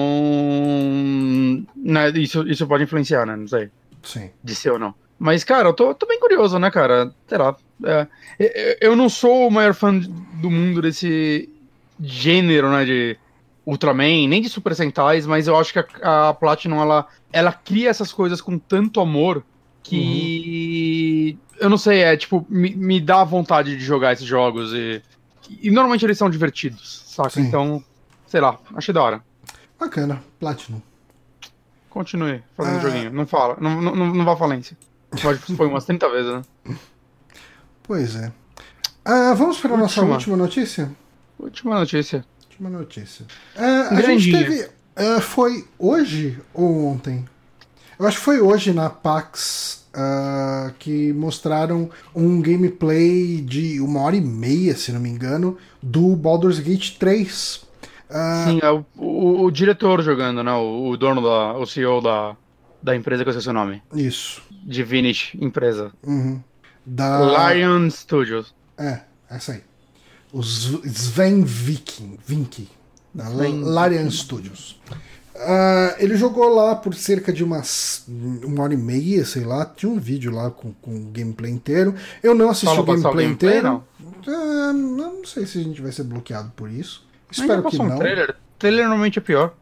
Né, isso, isso pode influenciar, né? Não sei. sim. de ser ou não. Mas, cara, eu tô, tô bem curioso, né, cara? Sei lá. É, eu não sou o maior fã do mundo desse gênero, né, de Ultraman, nem de Super Sentais, mas eu acho que a, a Platinum, ela, ela cria essas coisas com tanto amor que... Eu não sei, é tipo, me, me dá vontade de jogar esses jogos e... E normalmente eles são divertidos, saca? Sim. Então, sei lá, achei da hora. Bacana, Platinum. Continue fazendo Ah. joguinho. Não fala. Não, não, não vá à falência. Pode, foi umas 30 vezes, né? [laughs] Pois é. Ah, vamos para a nossa última notícia? Última notícia. Última notícia. Ah, a gente teve. ah, foi hoje ou ontem? Eu acho que foi hoje na PAX ah, que mostraram um gameplay de uma hora e meia, se não me engano, do Baldur's Gate 3. Ah, Sim, é o, o, o diretor jogando, né? O, o dono da. O CEO da, da empresa que eu sei seu nome. isso. Divinity empresa. Uhum. Da. Lion Studios. É, essa aí. O Z- Sven Viking, Vinky, da Sven Larian Studios. Ah, ele jogou lá por cerca de umas uma hora e meia, sei lá. Tinha um vídeo lá com, com o gameplay inteiro. Eu não assisti Fala o gameplay, o gameplay, inteiro. Ah, não sei se a gente vai ser bloqueado por isso. Espero que passou um não. trailer. Trailer normalmente é pior.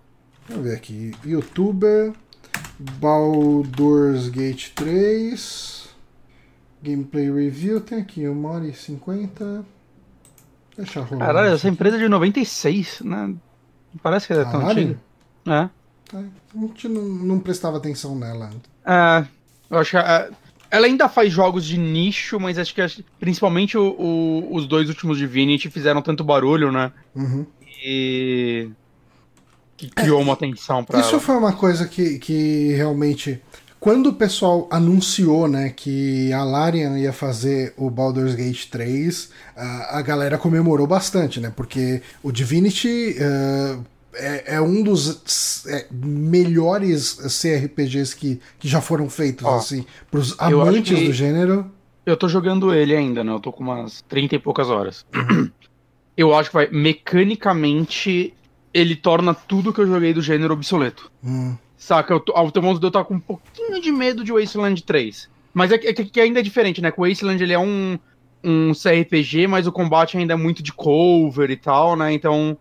Vamos ver aqui. Youtuber. Baldur's Gate 3. Gameplay Review. Tem aqui, 1 hora e 50. Deixa. Caralho, essa empresa é de 96, né? Parece que é tão antiga. É. É, A gente não, não prestava atenção nela. É, eu acho que é, ela ainda faz jogos de nicho, mas acho que principalmente o- o- os dois últimos Divinity fizeram tanto barulho, né? Uhum. E. que criou uma atenção pra Isso ela. foi uma coisa que, que realmente. Quando o pessoal anunciou né, que a Larian ia fazer o Baldur's Gate 3, a, a galera comemorou bastante, né? Porque o Divinity eh, é, é um dos é, melhores CRPGs que, que já foram feitos, Ó, assim, pros acho amantes do gênero. Eu tô jogando ele ainda, né? Eu tô com umas 30 e poucas horas. Uhum. [clears throat] eu acho que vai. Mecanicamente, ele torna tudo que eu joguei do gênero obsoleto. Hum, Saca? Eu tô, ao teu modo de eu estar com um pouquinho de medo de Wasteland 3. Mas é que, é que- ainda é diferente, né? Que o Wasteland ele é um, um CRPG, mas o combate ainda é muito de cover e tal, né? Então,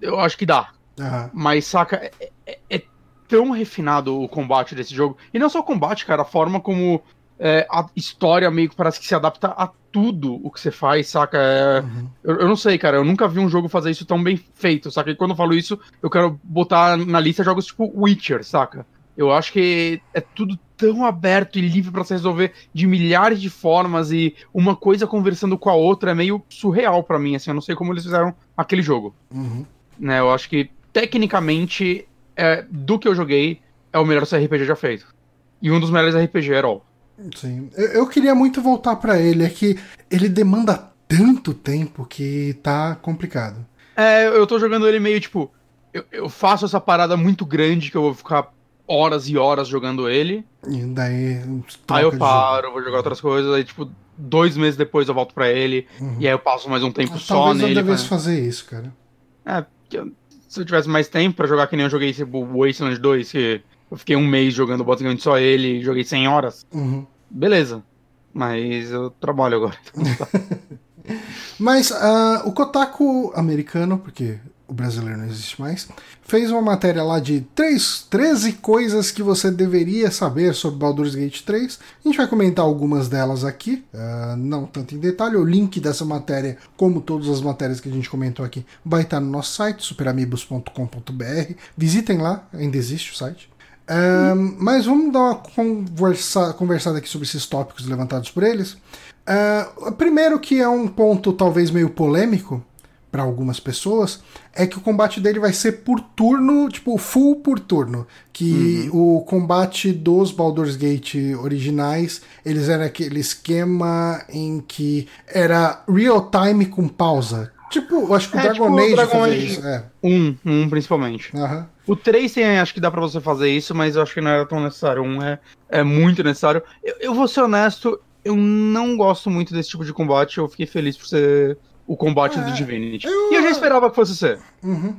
eu acho que dá. aham. Mas, saca, é, é- é tão refinado o combate desse jogo. E não só o combate, cara, a forma como é, a história meio que parece que se adapta a tudo o que você faz, saca? É, Uhum. eu, eu não sei, cara, eu nunca vi um jogo fazer isso tão bem feito, saca? E quando eu falo isso, eu quero botar na lista jogos tipo Witcher, saca? Eu acho que é tudo tão aberto e livre pra se resolver de milhares de formas e uma coisa conversando com a outra é meio surreal pra mim, assim, eu não sei como eles fizeram aquele jogo Uhum. né? Eu acho que, tecnicamente, é, do que eu joguei, é o melhor CRPG já feito. E um dos melhores RPG at all. Sim. Eu, eu queria muito voltar pra ele, é que ele demanda tanto tempo que tá complicado. É, eu tô jogando ele meio tipo. Eu, eu faço essa parada muito grande que eu vou ficar horas e horas jogando ele. E daí. aí eu paro, vou jogar outras coisas. Aí, tipo, dois meses depois eu volto pra ele. Uhum. E aí eu passo mais um tempo jogo. só Talvez eu nele. devesse pra- fazer isso, cara. É, eu- se eu tivesse mais tempo pra jogar que nem eu joguei o Wasteland 2, que eu fiquei um mês jogando basicamente só ele, e joguei 100 horas. Uhum. Beleza. Mas eu trabalho agora. [laughs] Mas ah, o Kotaku americano, porque o brasileiro não existe mais, fez uma matéria lá de três, 13 coisas que você deveria saber sobre Baldur's Gate 3. A gente vai comentar algumas delas aqui, ah, não tanto em detalhe. O link dessa matéria, como todas as matérias que a gente comentou aqui, vai estar no nosso site, superamigos.com.br. Visitem lá, ainda existe o site. Ahn, mas vamos dar uma conversa, conversada aqui sobre esses tópicos levantados por eles. Ah, primeiro, que é um ponto talvez meio polêmico para algumas pessoas, é que o combate dele vai ser por turno, tipo, full por turno. Que o combate dos Baldur's Gate originais, eles eram aquele esquema em que era real time com pausa. Tipo, eu acho que o É, Dragon tipo Age Dragon Age. isso. É. Um, um principalmente. Aham. O 3 tem, acho que dá pra você fazer isso, mas eu acho que não era tão necessário. Um é, é muito necessário. Eu, eu vou ser honesto, eu não gosto muito desse tipo de combate. Eu fiquei feliz por ser o combate É, do Divinity. eu- E eu já esperava que fosse ser. Uhum.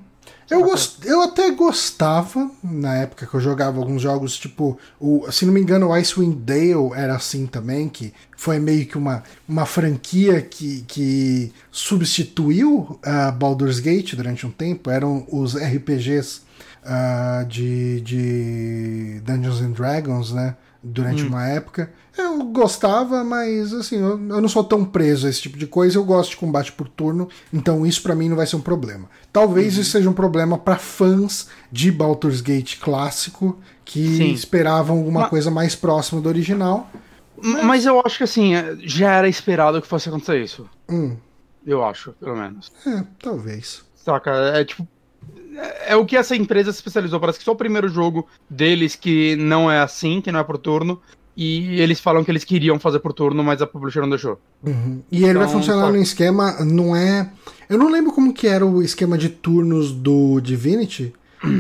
Eu, gost... eu até gostava, na época que eu jogava alguns jogos, tipo, o, se não me engano, o Icewind Dale era assim também, que foi meio que uma, uma franquia que, que substituiu a Baldur's Gate durante um tempo, eram os RPGs ah, de, de Dungeons and Dragons, né? durante hum. uma época. Eu gostava, mas assim, eu, eu, não sou tão preso a esse tipo de coisa. Eu gosto de combate por turno, então isso para mim não vai ser um problema. Talvez uhum. isso seja um problema para fãs de Baldur's Gate clássico que Sim. esperavam alguma mas... coisa mais próxima do original. Mas... mas eu acho que assim, já era esperado que fosse acontecer isso. Hum. Eu acho, pelo menos. É, talvez. Saca? É tipo, é, é, o que essa empresa se especializou. Parece que só o primeiro jogo deles que não é assim, que não é por turno. E eles falam que eles queriam fazer por turno, mas a publisher não deixou. Uhum. E ele então, vai funcionar no esquema, não é. Eu não lembro como que era o esquema de turnos do Divinity.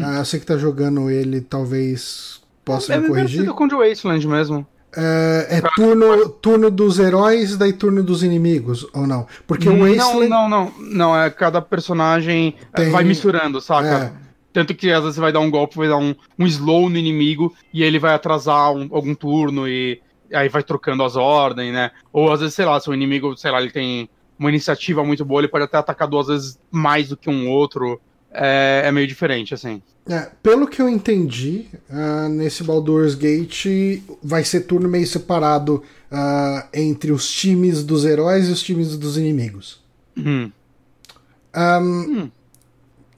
ah, eu sei que tá jogando ele, talvez possa é, me corrigir. É com o Wasteland mesmo. É, é turno, turno dos heróis, daí turno dos inimigos, ou não? Porque o Wasteland... Não, não, não. Não, é cada personagem é, Tem... vai misturando, saca? É. Tanto que às vezes você vai dar um golpe, vai dar um, um slow no inimigo, e ele vai atrasar um, algum turno, e aí vai trocando as ordens, né? Ou às vezes, sei lá, se o inimigo, sei lá, ele tem uma iniciativa muito boa, ele pode até atacar duas vezes mais do que um outro. É, é meio diferente, assim. É, pelo que eu entendi, uh, nesse Baldur's Gate vai ser turno meio separado uh, entre os times dos heróis e os times dos inimigos. Hum. Um, hum.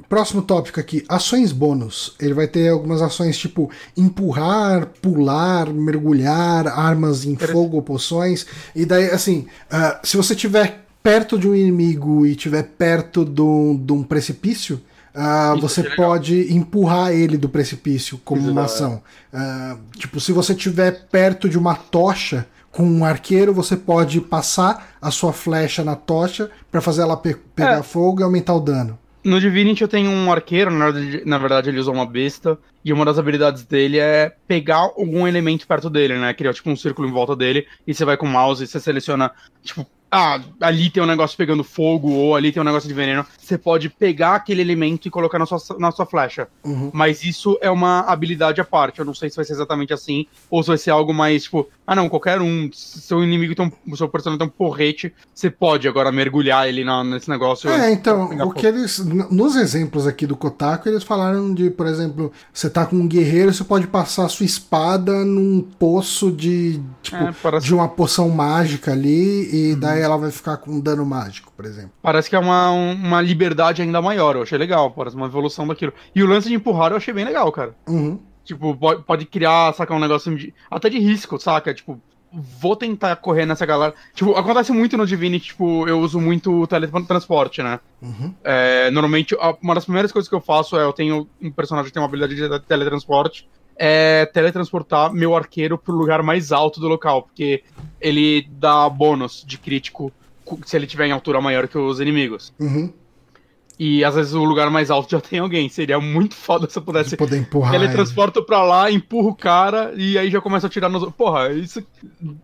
Próximo tópico aqui, ações bônus. Ele vai ter algumas ações tipo empurrar, pular, mergulhar, armas em fogo, poções. E daí, assim, uh, se você estiver perto de um inimigo e estiver perto de um precipício, Uh, você pode empurrar ele do precipício como Isso uma é. ação. Uh, tipo, se você estiver perto de uma tocha com um arqueiro, você pode passar a sua flecha na tocha para fazer ela pe pegar é. fogo e aumentar o dano. No Divinity eu tenho um arqueiro, na verdade, na verdade ele usa uma besta, e uma das habilidades dele é pegar algum elemento perto dele, né? Criar tipo um círculo em volta dele, e você vai com o mouse e você seleciona, tipo, ah, ali tem um negócio pegando fogo, ou ali tem um negócio de veneno, você pode pegar aquele elemento e colocar na sua, na sua flecha. Uhum. Mas isso é uma habilidade à parte. Eu não sei se vai ser exatamente assim, ou se vai ser algo mais, tipo, ah não, qualquer um, seu inimigo tem um, seu personagem tem um porrete, você pode agora mergulhar ele na, nesse negócio. É, então, o que eles. Nos exemplos aqui do Kotaku, eles falaram de, por exemplo, você tá com um guerreiro, você pode passar a sua espada num poço de. Tipo, é, parece... de uma poção mágica ali, e uhum. daí ela vai ficar com dano mágico, por exemplo. Parece que é uma, uma liberdade ainda maior, eu achei legal, parece uma evolução daquilo. E o lance de empurrar eu achei bem legal, cara. Uhum. Tipo, pode, pode criar, saca, um negócio de, até de risco, saca? Tipo, vou tentar correr nessa galera. Tipo, acontece muito no Divinity, tipo, eu uso muito teletransporte, né? Uhum. É, normalmente, uma das primeiras coisas que eu faço é eu tenho um personagem que tem uma habilidade de teletransporte, é teletransportar meu arqueiro pro lugar mais alto do local, porque ele dá bônus de crítico se ele tiver em altura maior que os inimigos. Uhum. E às vezes o lugar mais alto já tem alguém. Seria muito foda se eu pudesse. De poder empurrar. Teletransporto ele. pra lá, empurra o cara e aí já começa a tirar nos. Porra, isso.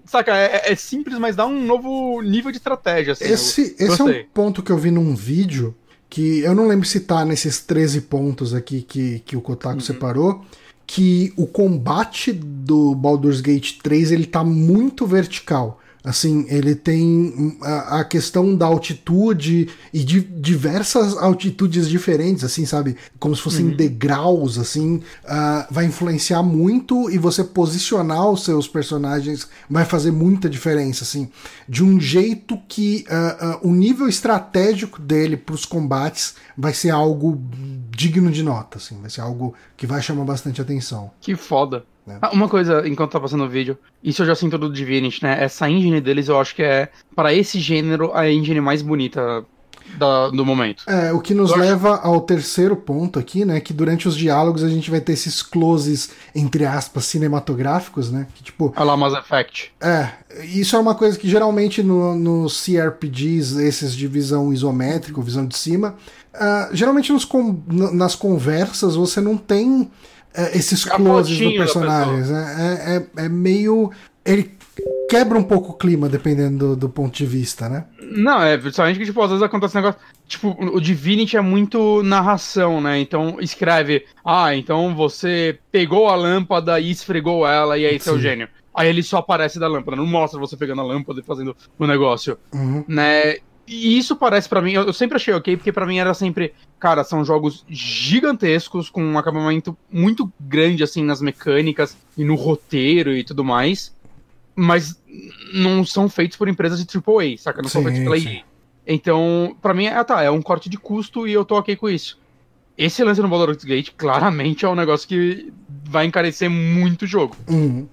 Saca, é, é simples, mas dá um novo nível de estratégia. Assim, esse eu, esse é um ponto que eu vi num vídeo que eu não lembro se tá nesses 13 pontos aqui que, que o Kotaku uhum. separou que o combate do Baldur's Gate 3 ele tá muito vertical. Assim, ele tem a, a, questão da altitude e de diversas altitudes diferentes, assim, sabe? Como se fossem uhum. degraus, assim. Uh, vai influenciar muito e você posicionar os seus personagens vai fazer muita diferença, assim. De um jeito que uh, uh, o nível estratégico dele para os combates vai ser algo digno de nota, assim. Vai ser algo que vai chamar bastante atenção. Que foda. Né? Ah, uma coisa, enquanto tá passando o vídeo, isso eu já sinto do Divinity, né? Essa engine deles eu acho que é, para esse gênero, a engine mais bonita da, do momento. É, o que nos eu leva acho... ao terceiro ponto aqui, né? Que durante os diálogos a gente vai ter esses closes, entre aspas, cinematográficos, né? Que tipo. A lá Mass Effect. É, isso é uma coisa que geralmente nos no CRPGs, esses de visão isométrica, visão de cima, uh, geralmente nos, nas conversas você não tem é, esses closes do personagem. Né? É, é, é, meio. Ele quebra um pouco o clima, dependendo do, do, ponto de vista, né? Não, é principalmente que, tipo, às vezes acontece um negócio. Tipo, o Divinity é muito narração, né? Então escreve, ah, então você pegou a lâmpada e esfregou ela, e aí seu gênio. Aí ele só aparece da lâmpada, não mostra você pegando a lâmpada e fazendo o negócio. Uhum. Né? e isso parece para mim, eu, eu, sempre achei ok, porque para mim era sempre, cara, são jogos gigantescos, com um acabamento muito grande, assim, nas mecânicas e no roteiro e tudo mais, mas não são feitos por empresas de AAA, saca? Não sim, são feitos pela EA. Então, para mim, é, tá, é um corte de custo e eu tô ok com isso. Esse lance no Baldur's Gate, claramente, é um negócio que vai encarecer muito o jogo. Uhum.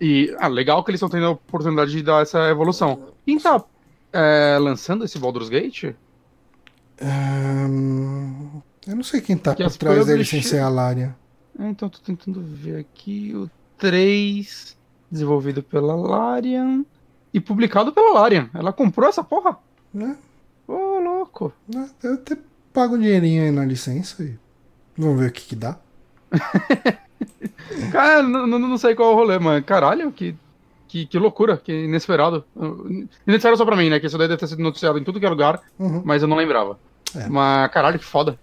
E, ah, legal que eles estão tendo a oportunidade de dar essa evolução. Quem tá é, lançando esse Baldur's Gate? Um, eu não sei quem tá que por trás dele sem ser a Laria. É, então, tô tentando ver aqui o 3, desenvolvido pela Larian e publicado pela Larian. Ela comprou essa porra? Né? Ô, oh, louco. Né? Eu até pago um dinheirinho aí na licença e vamos ver o que que dá. [laughs] Cara, não, não, sei qual é o rolê, mas caralho, que que, que loucura, que inesperado. Inesperado só pra mim, né? Que isso daí deve ter sido noticiado em tudo que é lugar, uhum. mas eu não lembrava. É. Mas caralho, que foda.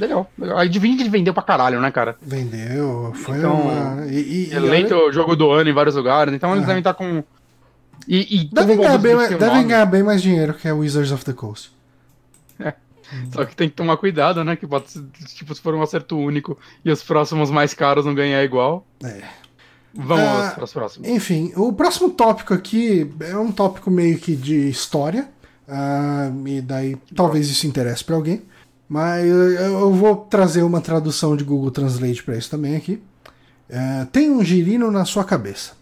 Legal. A Divinity vendeu pra caralho, né, cara? Vendeu, foi então, uma. E, e, eleito o jogo do ano em vários lugares, então eles uhum. devem estar com. E, e devem, ganhar bem, mais, devem ganhar bem mais dinheiro que a Wizards of the Coast. É. Só que tem que tomar cuidado, né? Que pode tipo, se for um acerto único e os próximos mais caros não ganhar igual. É. Vamos ah, para os próximos. Enfim, o próximo tópico aqui é um tópico meio que de história. Uh, e daí talvez isso interesse para alguém. Mas eu vou trazer uma tradução de Google Translate para isso também aqui. Uh, tem um girino na sua cabeça.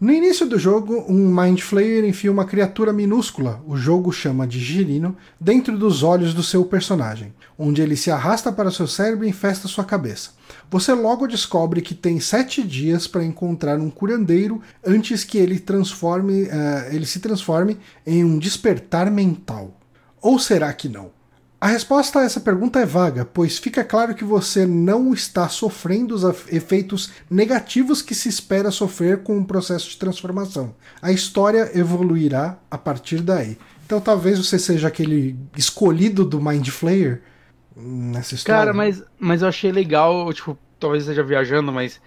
No início do jogo, um Mind Flayer enfia uma criatura minúscula, o jogo chama de girino, dentro dos olhos do seu personagem, onde ele se arrasta para seu cérebro e infesta sua cabeça. Você logo descobre que tem sete dias para encontrar um curandeiro antes que ele, transforme, uh, ele se transforme em um despertar mental. Ou será que não? A resposta a essa pergunta é vaga, pois fica claro que você não está sofrendo os efeitos negativos que se espera sofrer com o processo de transformação. A história evoluirá a partir daí. Então talvez você seja aquele escolhido do Mind Flayer nessa história. Cara, mas, mas eu achei legal, tipo, talvez esteja viajando, mas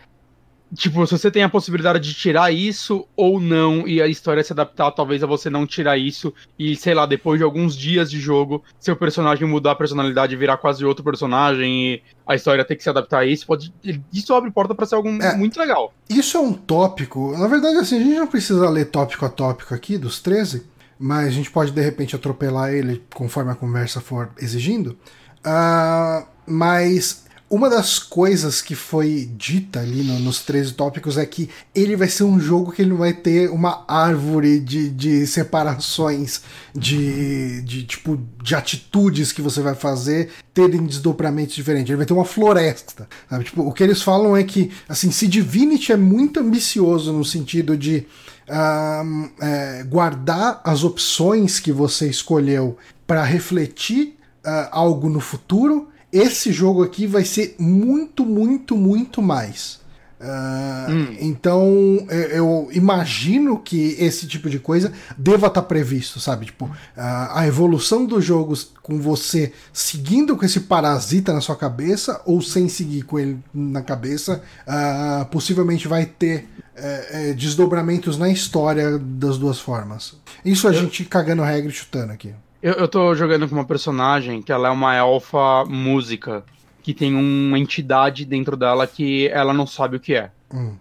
Tipo, se você tem a possibilidade de tirar isso ou não, e a história se adaptar, talvez a você não tirar isso, e sei lá, depois de alguns dias de jogo, seu personagem mudar a personalidade e virar quase outro personagem, e a história ter que se adaptar a isso, pode. Isso abre porta para ser algo é, muito legal. Isso é um tópico. Na verdade, assim, a gente não precisa ler tópico a tópico aqui dos 13, mas a gente pode de repente atropelar ele conforme a conversa for exigindo. Uh, mas uma das coisas que foi dita ali no, nos 13 tópicos é que ele vai ser um jogo que ele vai ter uma árvore de, de separações de, de tipo de atitudes que você vai fazer terem desdobramentos diferentes. Ele vai ter uma floresta. Sabe? Tipo, o que eles falam é que assim, se Divinity é muito ambicioso no sentido de um, é, guardar as opções que você escolheu para refletir uh, algo no futuro esse jogo aqui vai ser muito, muito, muito mais. Uh, hum. Então eu imagino que esse tipo de coisa deva estar tá previsto, sabe? Tipo, uh, a evolução dos jogos com você seguindo com esse parasita na sua cabeça ou sem seguir com ele na cabeça, uh, possivelmente vai ter eh, eh, desdobramentos na história das duas formas. Isso a eu... gente cagando regra e chutando aqui. Eu, eu tô jogando com uma personagem que ela é uma elfa música, que tem uma entidade dentro dela que ela não sabe o que é. Hum.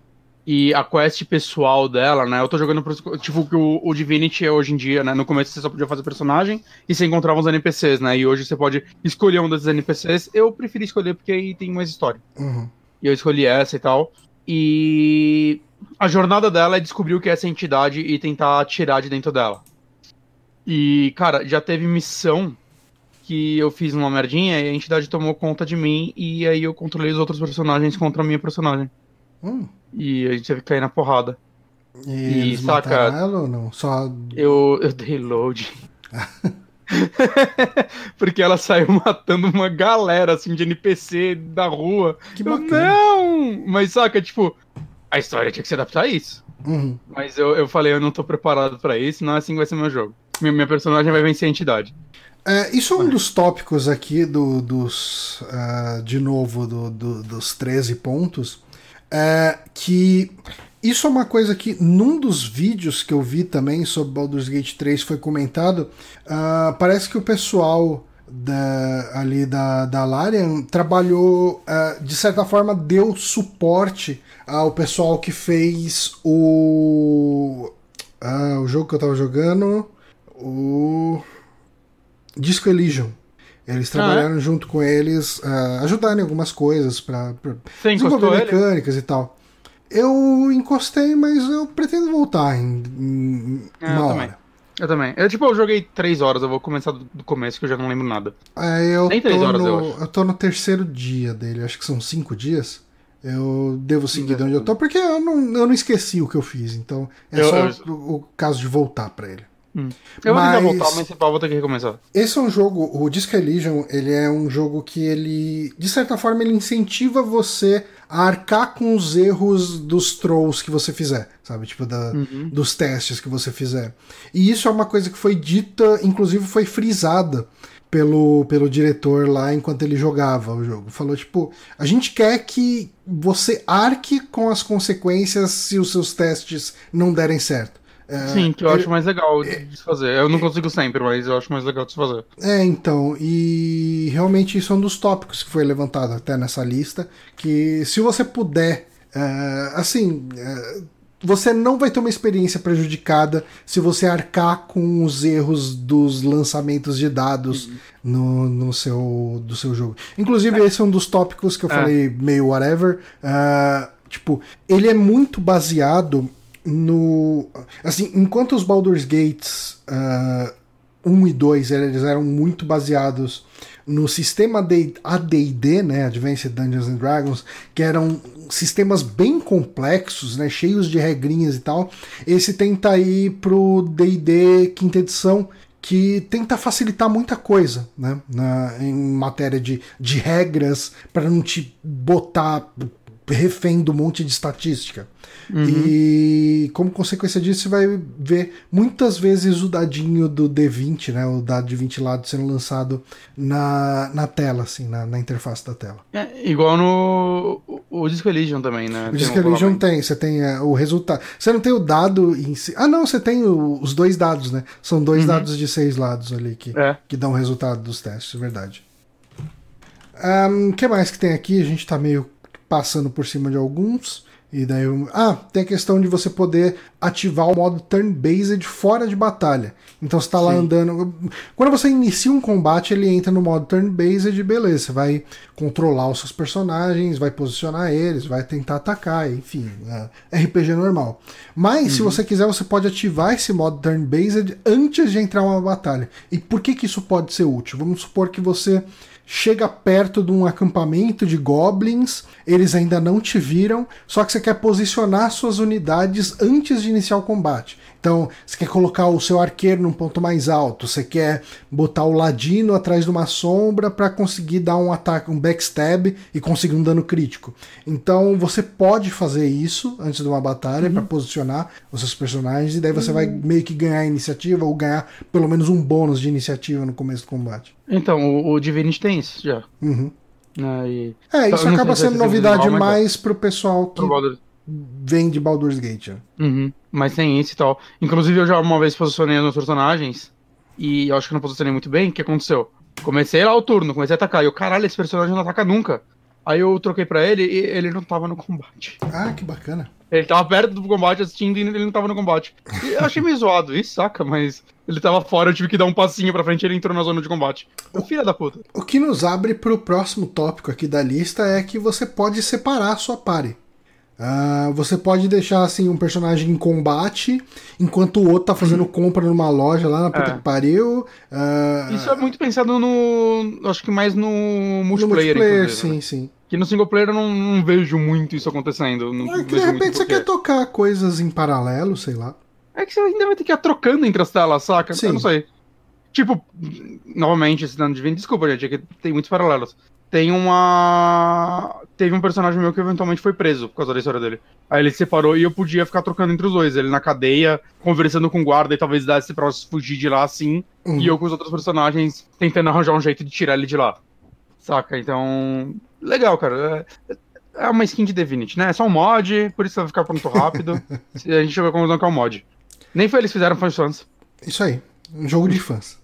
E a quest pessoal dela, né? Eu tô jogando pro, tipo que o, o Divinity hoje em dia, né? No começo você só podia fazer personagem e você encontrava uns NPCs, né? E hoje você pode escolher um desses NPCs. Eu preferi escolher porque aí tem mais história. Uhum. E eu escolhi essa e tal. E a jornada dela é descobrir o que é essa entidade e tentar tirar de dentro dela. E, cara, já teve missão que eu fiz uma merdinha e a entidade tomou conta de mim e aí eu controlei os outros personagens contra a minha personagem. Hum. E a gente teve que cair na porrada. E, e saca. Ela ou não? Só. Eu, eu dei load. [laughs] [laughs] Porque ela saiu matando uma galera assim de NPC da rua. Que eu, não! Mas saca, tipo, a história tinha que se adaptar a isso. Uhum. Mas eu, eu falei, eu não tô preparado para isso, não é assim que vai ser meu jogo minha, personagem vai vencer a entidade. É, isso é um dos tópicos aqui do, dos. Uh, de novo, do, do, dos 13 pontos. É, que isso é uma coisa que num dos vídeos que eu vi também sobre Baldur's Gate 3 foi comentado. Uh, parece que o pessoal da, ali da, da Larian trabalhou, uh, de certa forma, deu suporte ao pessoal que fez o. Uh, o jogo que eu tava jogando. O. Disco Elysium. Eles trabalharam ah, é? junto com eles, uh, ajudando em algumas coisas para desenvolver mecânicas e tal. Eu encostei, mas eu pretendo voltar em, em é, uma hora. Também. Eu também. Eu, tipo, eu joguei três horas, eu vou começar do, começo que eu já não lembro nada. É, eu Nem três horas, no, eu acho. Eu tô no terceiro dia dele, acho que são cinco dias. Eu devo seguir de onde eu tô, porque eu não, eu não esqueci o que eu fiz, então é eu, só eu... O, o, caso de voltar para ele. Hum. Eu mas... vou voltar, mas vou ter que recomeçar. Esse é um jogo, o Disco Elysium, ele é um jogo que ele, de certa forma, ele incentiva você a arcar com os erros dos trolls que você fizer, sabe? Tipo, da, uhum. dos testes que você fizer. E isso é uma coisa que foi dita, inclusive foi frisada pelo, pelo diretor lá enquanto ele jogava o jogo. Falou, tipo, a gente quer que você arque com as consequências se os seus testes não derem certo. É, Sim, que eu acho mais legal é, de se fazer. Eu não consigo sempre, mas eu acho mais legal de se fazer. É, então, e realmente isso é um dos tópicos que foi levantado até nessa lista, que se você puder, é, assim, é, você não vai ter uma experiência prejudicada se você arcar com os erros dos lançamentos de dados uhum. no, no seu, do seu jogo. Inclusive, é. esse é um dos tópicos que eu é. falei meio whatever. Uh, tipo, ele é muito baseado no. Assim, enquanto os Baldur's Gates uh, 1 e 2 eles eram muito baseados no sistema de AD&D, né, Advanced Dungeons and Dragons, que eram sistemas bem complexos, né, cheios de regrinhas e tal. Esse tenta ir pro D&D quinta edição, que tenta facilitar muita coisa, né, na, em matéria de, de regras para não te botar refém do monte de estatística. Uhum. E como consequência disso, você vai ver muitas vezes o dadinho do D20, né? O dado de 20 lados sendo lançado na, na tela, assim, na, na interface da tela. É, igual no o Disco Elysium também, né? O Disco um Elysium tem, você tem é, o resultado. Você não tem o dado em si. Ah, não, você tem o, os dois dados, né? São dois uhum. dados de seis lados ali que, é. que dão o resultado dos testes, verdade. O um, que mais que tem aqui? A gente tá meio passando por cima de alguns. E daí, ah, tem a questão de você poder ativar o modo turn-based fora de batalha. Então você está lá andando. Quando você inicia um combate, ele entra no modo turn-based, beleza. Você vai controlar os seus personagens, vai posicionar eles, vai tentar atacar, enfim, é RPG normal. Mas uhum. se você quiser, você pode ativar esse modo turn-based antes de entrar uma batalha. E por que, que isso pode ser útil? Vamos supor que você chega perto de um acampamento de goblins, eles ainda não te viram, só que você quer posicionar suas unidades antes de iniciar o combate. Então, você quer colocar o seu arqueiro num ponto mais alto, você quer botar o ladino atrás de uma sombra para conseguir dar um ataque, um backstab e conseguir um dano crítico. Então, você pode fazer isso antes de uma batalha uhum. para posicionar os seus personagens e daí você uhum. vai meio que ganhar iniciativa ou ganhar pelo menos um bônus de iniciativa no começo do combate. Então, o, o Divinity tem isso já. Uhum. Aí... É, isso acaba sendo novidade mais pro pessoal que vem de Baldur's Gate. Uhum, mas tem isso e tal. Inclusive, eu já uma vez posicionei nos personagens e eu acho que não posicionei muito bem. O que aconteceu? Comecei lá o turno, comecei a atacar. E eu, caralho, esse personagem não ataca nunca. Aí eu troquei pra ele e ele não tava no combate. Ah, que bacana. Ele tava perto do combate assistindo e ele não tava no combate. E eu achei meio [laughs] zoado, isso saca, mas ele tava fora, eu tive que dar um passinho pra frente e ele entrou na zona de combate. O filho da puta. O que nos abre pro próximo tópico aqui da lista é que você pode separar a sua pare. Uh, você pode deixar assim um personagem em combate enquanto o outro tá fazendo compra numa loja lá na puta é. que pariu. Uh, Isso é muito pensado no. Acho que mais no multiplayer. No multiplayer, sim, né? sim. Que no single player eu não, não vejo muito isso acontecendo. É que de repente você quer tocar coisas em paralelo, sei lá. É que você ainda vai ter que ir trocando entre as telas, saca? Sim. Eu não sei. Tipo, novamente, esse dano de vento, desculpa, gente, é que tem muitos paralelos tem uma. Teve um personagem meu que eventualmente foi preso por causa da história dele. Aí ele se separou e eu podia ficar trocando entre os dois. Ele na cadeia, conversando com o guarda e talvez desse pra fugir de lá assim. Uhum. E eu com os outros personagens tentando arranjar um jeito de tirar ele de lá. Saca? Então. Legal, cara. É, é uma skin de Divinity, né? É só um mod, por isso vai ficar pronto rápido. [laughs] a gente chegou à conclusão que é um mod. Nem foi eles que fizeram, os fãs. Isso aí, um jogo de fãs.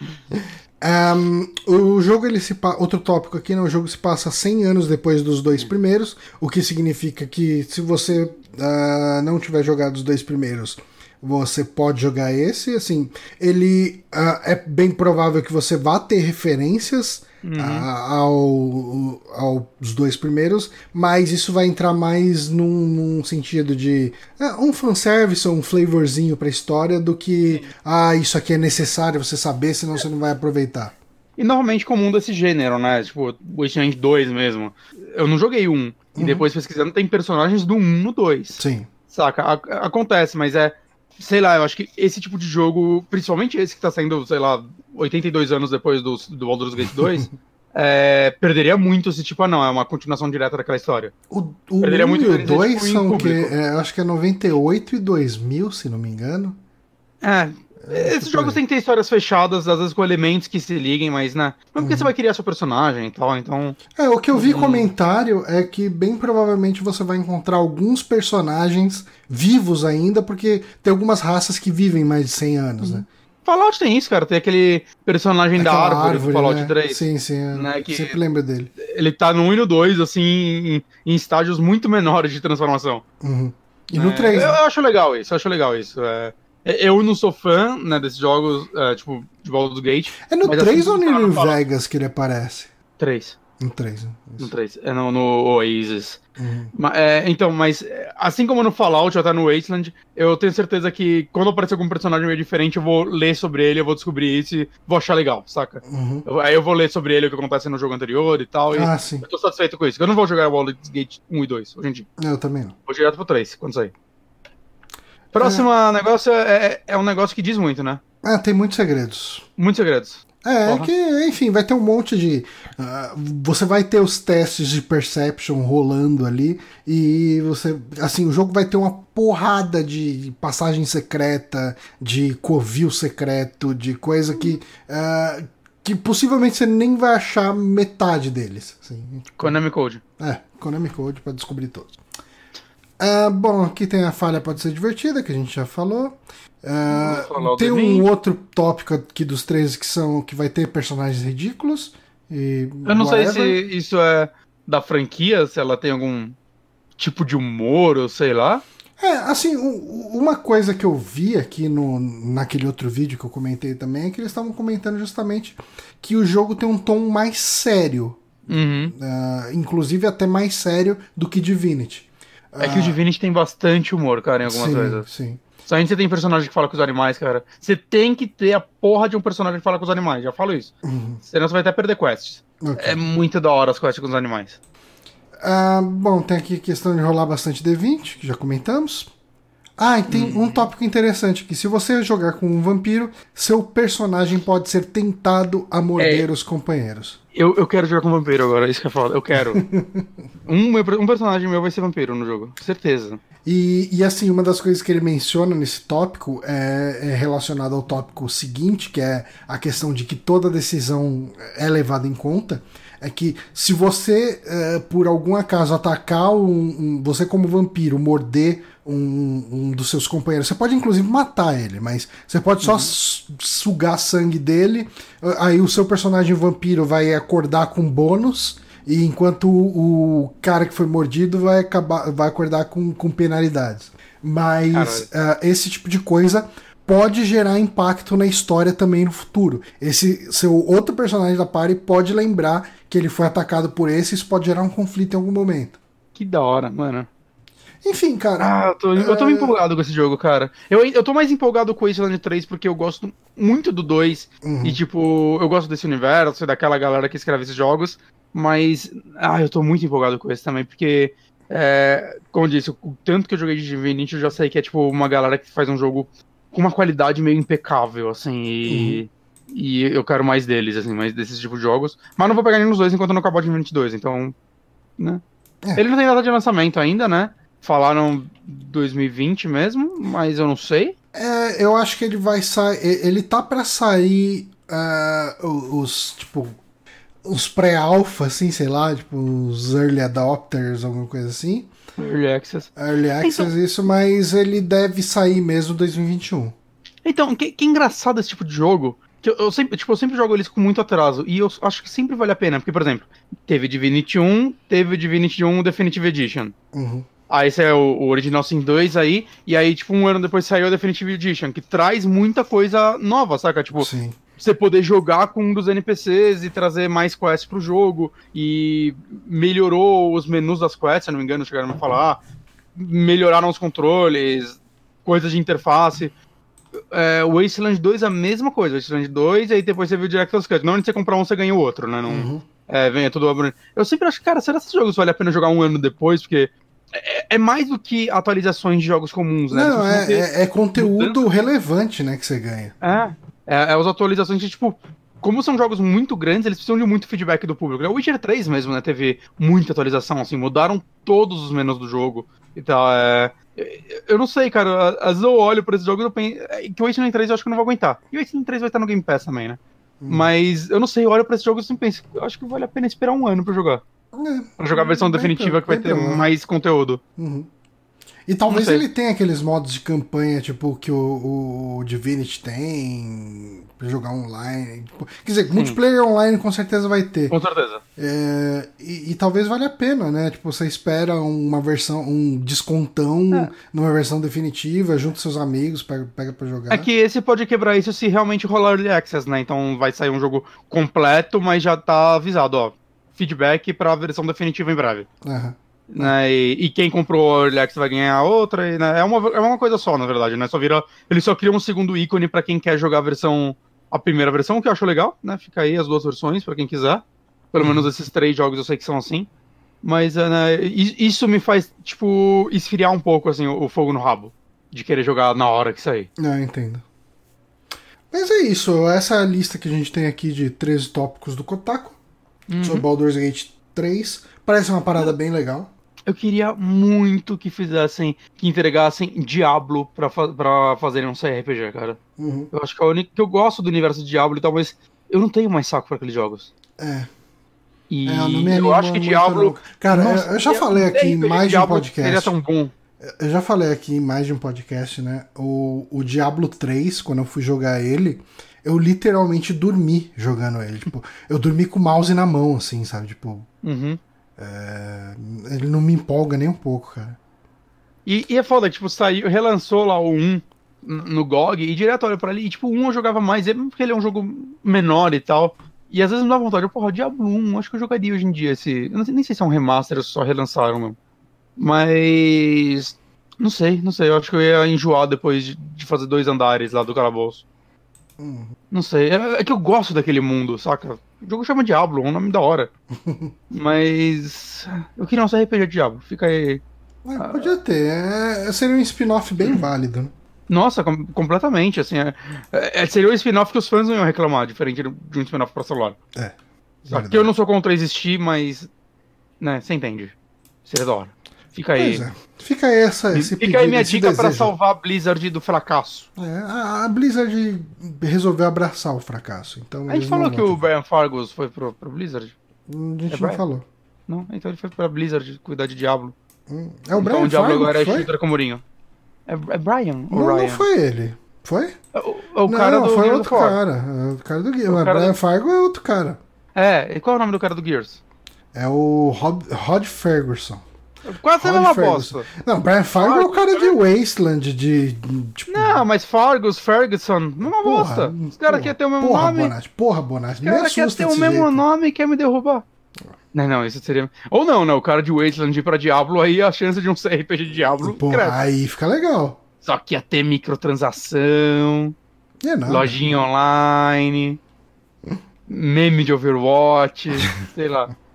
[laughs] Um, o jogo ele se outro tópico aqui, né? O jogo se passa 100 anos depois dos dois primeiros, o que significa que se você uh, não tiver jogado os dois primeiros, você pode jogar esse. Assim, ele uh, é bem provável que você vá ter referências uhum. ao, aos dois primeiros, mas isso vai entrar mais num, num sentido de uh, um fanservice ou um flavorzinho pra história do que, ah, isso aqui é necessário você saber, senão você não vai aproveitar. E normalmente comum desse gênero, né? Tipo, Wasteland 2 mesmo. Eu não joguei um. Uhum. E depois pesquisando, tem personagens do 1 no 2. Sim. Saca? A acontece, mas é sei lá, eu acho que esse tipo de jogo, principalmente esse que tá saindo, sei lá, 82 anos depois do, do Baldur's Gate [laughs] 2, é, perderia muito se, tipo, ah, não, é uma continuação direta daquela história. O, o perderia 1 muito e o 2 tipo, são o quê? É, acho que é 98 e 2000, se não me engano. É, é, Esses jogos têm que ter histórias fechadas, às vezes com elementos que se liguem, mas, né? Não porque uhum. você vai criar seu personagem e tal, então. É, o que eu vi uhum. comentário é que bem provavelmente você vai encontrar alguns personagens vivos ainda, porque tem algumas raças que vivem mais de 100 anos, uhum. né? Fallout tem isso, cara. Tem aquele personagem Aquela da árvore, árvore do Fallout né? 3. Sim, sim. Né? Que sempre lembro dele. Ele tá no 1 e no 2, assim, em, em estágios muito menores de transformação. Uhum. E no é, 3. Eu, né? eu, acho legal isso, eu acho legal isso. É. É, eu não sou fã, né, desses jogos, uh, tipo, de do Gate. É no 3 assim, ou no New Vegas que ele aparece? 3. No 3. Né? No 3. É no, no Oasis. Uhum. Mas, é, então, mas assim como no Fallout ou até no Wasteland, eu tenho certeza que quando aparecer algum personagem meio diferente, eu vou ler sobre ele, eu vou descobrir isso e vou achar legal, saca? Uhum. Eu, aí eu vou ler sobre ele o que acontece no jogo anterior e tal. Ah, e sim. Eu tô satisfeito com isso. Eu não vou jogar Baldur's Gate 1 e 2 hoje em dia. Eu também não. Vou direto pro 3, quando sair. Próximo é. negócio é, é, é um negócio que diz muito, né? Ah, tem muitos segredos. Muitos segredos. É, é que, enfim, vai ter um monte de. Uh, você vai ter os testes de perception rolando ali, e você. Assim, o jogo vai ter uma porrada de passagem secreta, de covil secreto, de coisa que. Uh, que possivelmente você nem vai achar metade deles. Assim, Konami Code. É, Konami Code para descobrir todos. Uh, bom, aqui tem a falha pode ser divertida, que a gente já falou. Uh, tem um outro tópico aqui dos três que são que vai ter personagens ridículos. E Eu não whatever. sei se isso é da franquia, se ela tem algum tipo de humor, ou sei lá. É, assim, uma coisa que eu vi aqui no, naquele outro vídeo que eu comentei também é que eles estavam comentando justamente que o jogo tem um tom mais sério. Uhum. Uh, inclusive até mais sério do que Divinity. É que o Divinity tem bastante humor, cara, em algumas sim, coisas. Sim. Só a gente tem personagem que fala com os animais, cara. Você tem que ter a porra de um personagem que fala com os animais, já falo isso. Uhum. Senão você vai até perder quests. Okay. É muito da hora as quests com os animais. Ah, bom, tem aqui a questão de rolar bastante D20, que já comentamos. Ah, e tem hum. um tópico interessante aqui. Se você jogar com um vampiro, seu personagem pode ser tentado a morder é. os companheiros. Eu, eu quero jogar com vampiro agora, isso que é foda. Eu quero. [laughs] um, um personagem meu vai ser vampiro no jogo, certeza. E, e assim, uma das coisas que ele menciona nesse tópico é, é relacionada ao tópico seguinte, que é a questão de que toda decisão é levada em conta é que se você, é, por algum acaso, atacar um, um, você como vampiro, morder um, um, dos seus companheiros, você pode inclusive matar ele, mas você pode só uhum. sugar sangue dele, aí o seu personagem vampiro vai acordar com bônus, e enquanto o, o cara que foi mordido vai, acabar, vai acordar com, com penalidades. Mas uh, esse tipo de coisa pode gerar impacto na história também no futuro. Esse seu outro personagem da party pode lembrar que ele foi atacado por esse, isso pode gerar um conflito em algum momento. Que da hora, mano. Enfim, cara. Ah, eu tô, eu tô é... empolgado com esse jogo, cara. Eu, eu tô mais empolgado com o Wasteland 3 porque eu gosto muito do 2. Uhum. E, tipo, eu gosto desse universo, daquela galera que escreve esses jogos. Mas, ah, eu tô muito empolgado com esse também, porque, é, como eu disse, o tanto que eu joguei de Divinity, eu já sei que é, tipo, uma galera que faz um jogo com uma qualidade meio impecável, assim, e, uhum. e eu quero mais deles, assim, mais desses tipos de jogos. Mas não vou pegar nenhum dos dois enquanto não acabar de 22, então, né? É. Ele não tem data de lançamento ainda, né? Falaram 2020 mesmo, mas eu não sei. É, eu acho que ele vai sair. Ele tá para sair uh, os, tipo, uns pré-alpha, assim, sei lá, tipo os early adopters, alguma coisa assim. Early Access. Early access, então, isso, mas ele deve sair mesmo em 2021. Então, que, que engraçado esse tipo de jogo. Que eu, eu, sempre, tipo, eu sempre jogo eles com muito atraso. E eu acho que sempre vale a pena. Porque, por exemplo, teve Divinity 1, teve Divinity 1 Definitive Edition. Uhum. Aí esse é o, o Original Sin 2 aí. E aí, tipo, um ano depois saiu a Definitive Edition, que traz muita coisa nova, saca? Tipo, Sim. você poder jogar com um dos NPCs e trazer mais quests pro jogo. E melhorou os menus das quests, se não me engano, chegaram a falar. Melhoraram os controles, coisas de interface. É, o Wasteland 2 é a mesma coisa, Wasteland 2, e aí depois você viu o Director's Cut. Normalmente você comprar um, você ganha o outro, né? Não, Uhum. é, vem é tudo. Eu sempre acho, cara, será que esses jogos vale a pena jogar um ano depois? Porque é, é mais do que atualizações de jogos comuns, né? Não, é, é, é conteúdo relevante, né, que você ganha. é, é, é as atualizações que, tipo, como são jogos muito grandes, eles precisam de muito feedback do público. O Witcher 3 mesmo, né, teve muita atualização, assim, mudaram todos os menus do jogo e tal. É... Eu não sei, cara, às vezes eu olho pra esses jogos e eu penso é, que o Wasteland 3 eu acho que eu não vou aguentar. E o Wasteland 3 vai estar no Game Pass também, né? Hum. Mas eu não sei, eu olho pra esses jogos e penso, eu acho que vale a pena esperar um ano pra jogar. É, Pra jogar a versão definitiva ter- que vai ter ter um. mais conteúdo. Uhum. E talvez ele tenha aqueles modos de campanha, tipo, que o, o Divinity tem, pra jogar online. tipo, quer dizer, multiplayer online com certeza vai ter. Com certeza. É, e, e talvez valha a pena, né? Tipo, você espera uma versão, um descontão É. numa versão definitiva, junta seus amigos, pega, pega pra jogar. É que esse pode quebrar isso se realmente rolar Early Access, né? Então vai sair um jogo completo, mas já tá avisado, ó. Feedback pra versão definitiva em breve. Aham. Né? E, e quem comprou Early Access vai ganhar outra. E, né? é, uma, é uma coisa só, na verdade, né? Só vira. Ele só cria um segundo ícone pra quem quer jogar a versão. A primeira versão, o que eu acho legal, né? Fica aí as duas versões pra quem quiser. Pelo menos esses três jogos eu sei que são assim. Mas é, né, isso me faz, tipo, esfriar um pouco, assim, o, o fogo no rabo. De querer jogar na hora que sair. Não, eu entendo. Mas é isso, essa é a lista que a gente tem aqui de 13 tópicos do Kotaku sobre Baldur's Gate 3. Parece uma parada bem legal. Eu queria muito que fizessem, que entregassem Diablo pra, fa pra fazerem um CRPG, cara. Uhum. Eu acho que é o único que eu gosto do universo de Diablo e tal, mas eu não tenho mais saco pra aqueles jogos. É, E é, eu eu acho que Diablo. não. Cara, Nossa, eu- eu já falei aqui em mais de um podcast. Seria tão bom. Eu já falei aqui em mais de um podcast, né? O, o Diablo 3, quando eu fui jogar ele, eu literalmente dormi jogando ele. Tipo, eu dormi com o mouse na mão, assim, sabe? Tipo, Uhum. é, ele não me empolga nem um pouco, cara. E, e é foda, tipo, saiu, relançou lá o 1 n- no GOG e direto olha pra ali, e tipo, o 1 eu jogava mais, é porque ele é um jogo menor e tal. E às vezes me dá vontade, eu, porra, Diablo 1, acho que eu jogaria hoje em dia esse. Eu não sei, nem sei se é um remaster ou se só relançaram mesmo. Mas. Não sei, não sei. Eu acho que eu ia enjoar depois de, de fazer dois andares lá do calabouço. Hum. Não sei. É, é que eu gosto daquele mundo, saca? O jogo chama Diablo, é um nome da hora. [laughs] Mas. Eu queria um RPG de Diablo. Fica aí. É, podia ter. É, seria um spin-off bem válido, né? Nossa, com- completamente, assim, é, é- seria o spin-off que os fãs não iam reclamar, diferente de um spin-off pra celular. É. Só que eu não sou contra existir, mas, né, você entende. Seria da hora. Fica aí. É. Fica aí essa, esse Fica aí minha dica pra desejo. salvar a Blizzard do fracasso. É, a a Blizzard resolveu abraçar o fracasso. Então A gente falou que o Brian Fargus foi pro, pro Blizzard? A gente É não Brian? falou. Não? Então ele foi pra Blizzard cuidar de Diablo. Hum, É o então Brian o Diablo Fargo agora é shooter com Murinho. É, é Brian ou Não, Ryan? não foi ele. Foi? É o, é o não, cara não, do foi Gears outro cara. É o cara do Gears. O Mas cara Brian do- Fargo é outro cara. É, e qual é o nome do cara do Gears? É o Rod, Rod Ferguson. Quase a Rod mesma bosta. Não, Brian Fargo é o cara de Wasteland, de. Tipo, Não, mas Fargus, Ferguson, mesma bosta. Os caras porra, querem ter o mesmo porra, nome. Bonatti, porra, Bonatti. Os Me caras querem assusta ter o mesmo jeito. nome e quer me derrubar. Não, não, isso seria. Ou não, né? O cara de Wasteland ir pra Diablo, aí a chance de um [laughs] CRPG de Diablo Pô, aí fica legal. Só que ia ter microtransação, É nada. lojinha online, meme de Overwatch, sei lá. [laughs]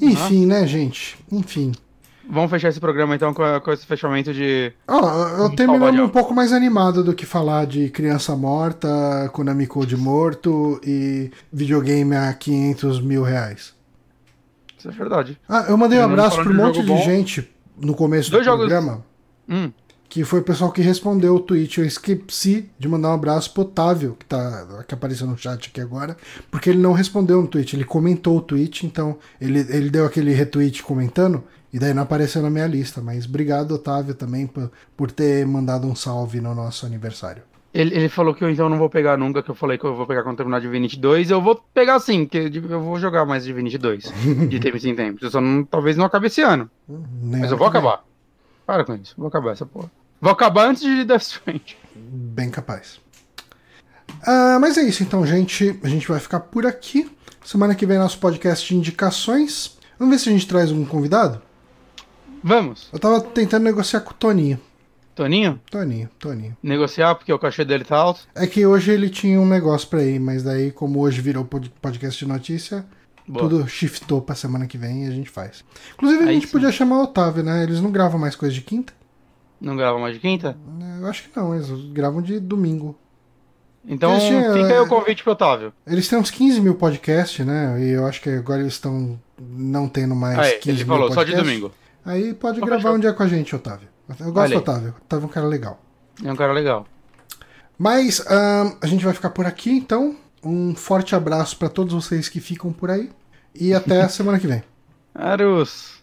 Enfim, né, gente? Enfim. Vamos fechar esse programa então com, com esse fechamento de. Ó, eu terminando salvar um pouco mais animado do que falar de criança morta, Konami Code morto e videogame a 500 mil reais. Isso é verdade. Ah, eu mandei um abraço pra um monte de bom. gente no começo Dois do jogos- programa. Hum, que foi o pessoal que respondeu o tweet. Eu esqueci de mandar um abraço pro Otávio, que, tá, que apareceu no chat aqui agora, porque ele não respondeu no tweet, ele comentou o tweet, então ele, ele deu aquele retweet comentando, e daí não apareceu na minha lista. Mas obrigado, Otávio, também por, por ter mandado um salve no nosso aniversário. Ele, ele falou que eu então não vou pegar nunca, que eu falei que eu vou pegar quando terminar Divinity 2. Eu vou pegar sim, que eu vou jogar mais Divinity 2. de [laughs] tempos em tempos. Eu só não, talvez não acabe esse ano. Nem Mas eu vou acabar. Para com isso, vou acabar essa porra. Vou acabar antes de Death Stranding. Bem capaz. Ah, mas é isso então, gente. A gente vai ficar por aqui. Semana que vem nosso podcast de indicações. Vamos ver se a gente traz um convidado? Vamos. Eu tava tentando negociar com o Toninho. Toninho? Toninho, Toninho. Negociar porque o cachê dele tá alto? É que hoje ele tinha um negócio pra ir, mas daí, como hoje virou pod- podcast de notícia, Boa. tudo shiftou pra semana que vem e a gente faz. Inclusive, a Aí gente sim. podia chamar o Otávio, né? Eles não gravam mais coisa de quinta? Não grava mais de quinta? Eu acho que não, eles gravam de domingo. Então tinham- fica aí o convite pro Otávio. Eles têm uns 15 mil podcasts, né? E eu acho que agora eles estão não tendo mais Aí, 15 ele mil falou, só de podcasts. domingo. Aí pode Então gravar fechou. um dia com a gente, Otávio. Eu gosto do. Otávio. Otávio é um cara legal. É um cara legal. Mas ahn, a gente vai ficar por aqui, então. Um forte abraço pra todos vocês que ficam por aí. E até a [laughs] semana que vem. Arus.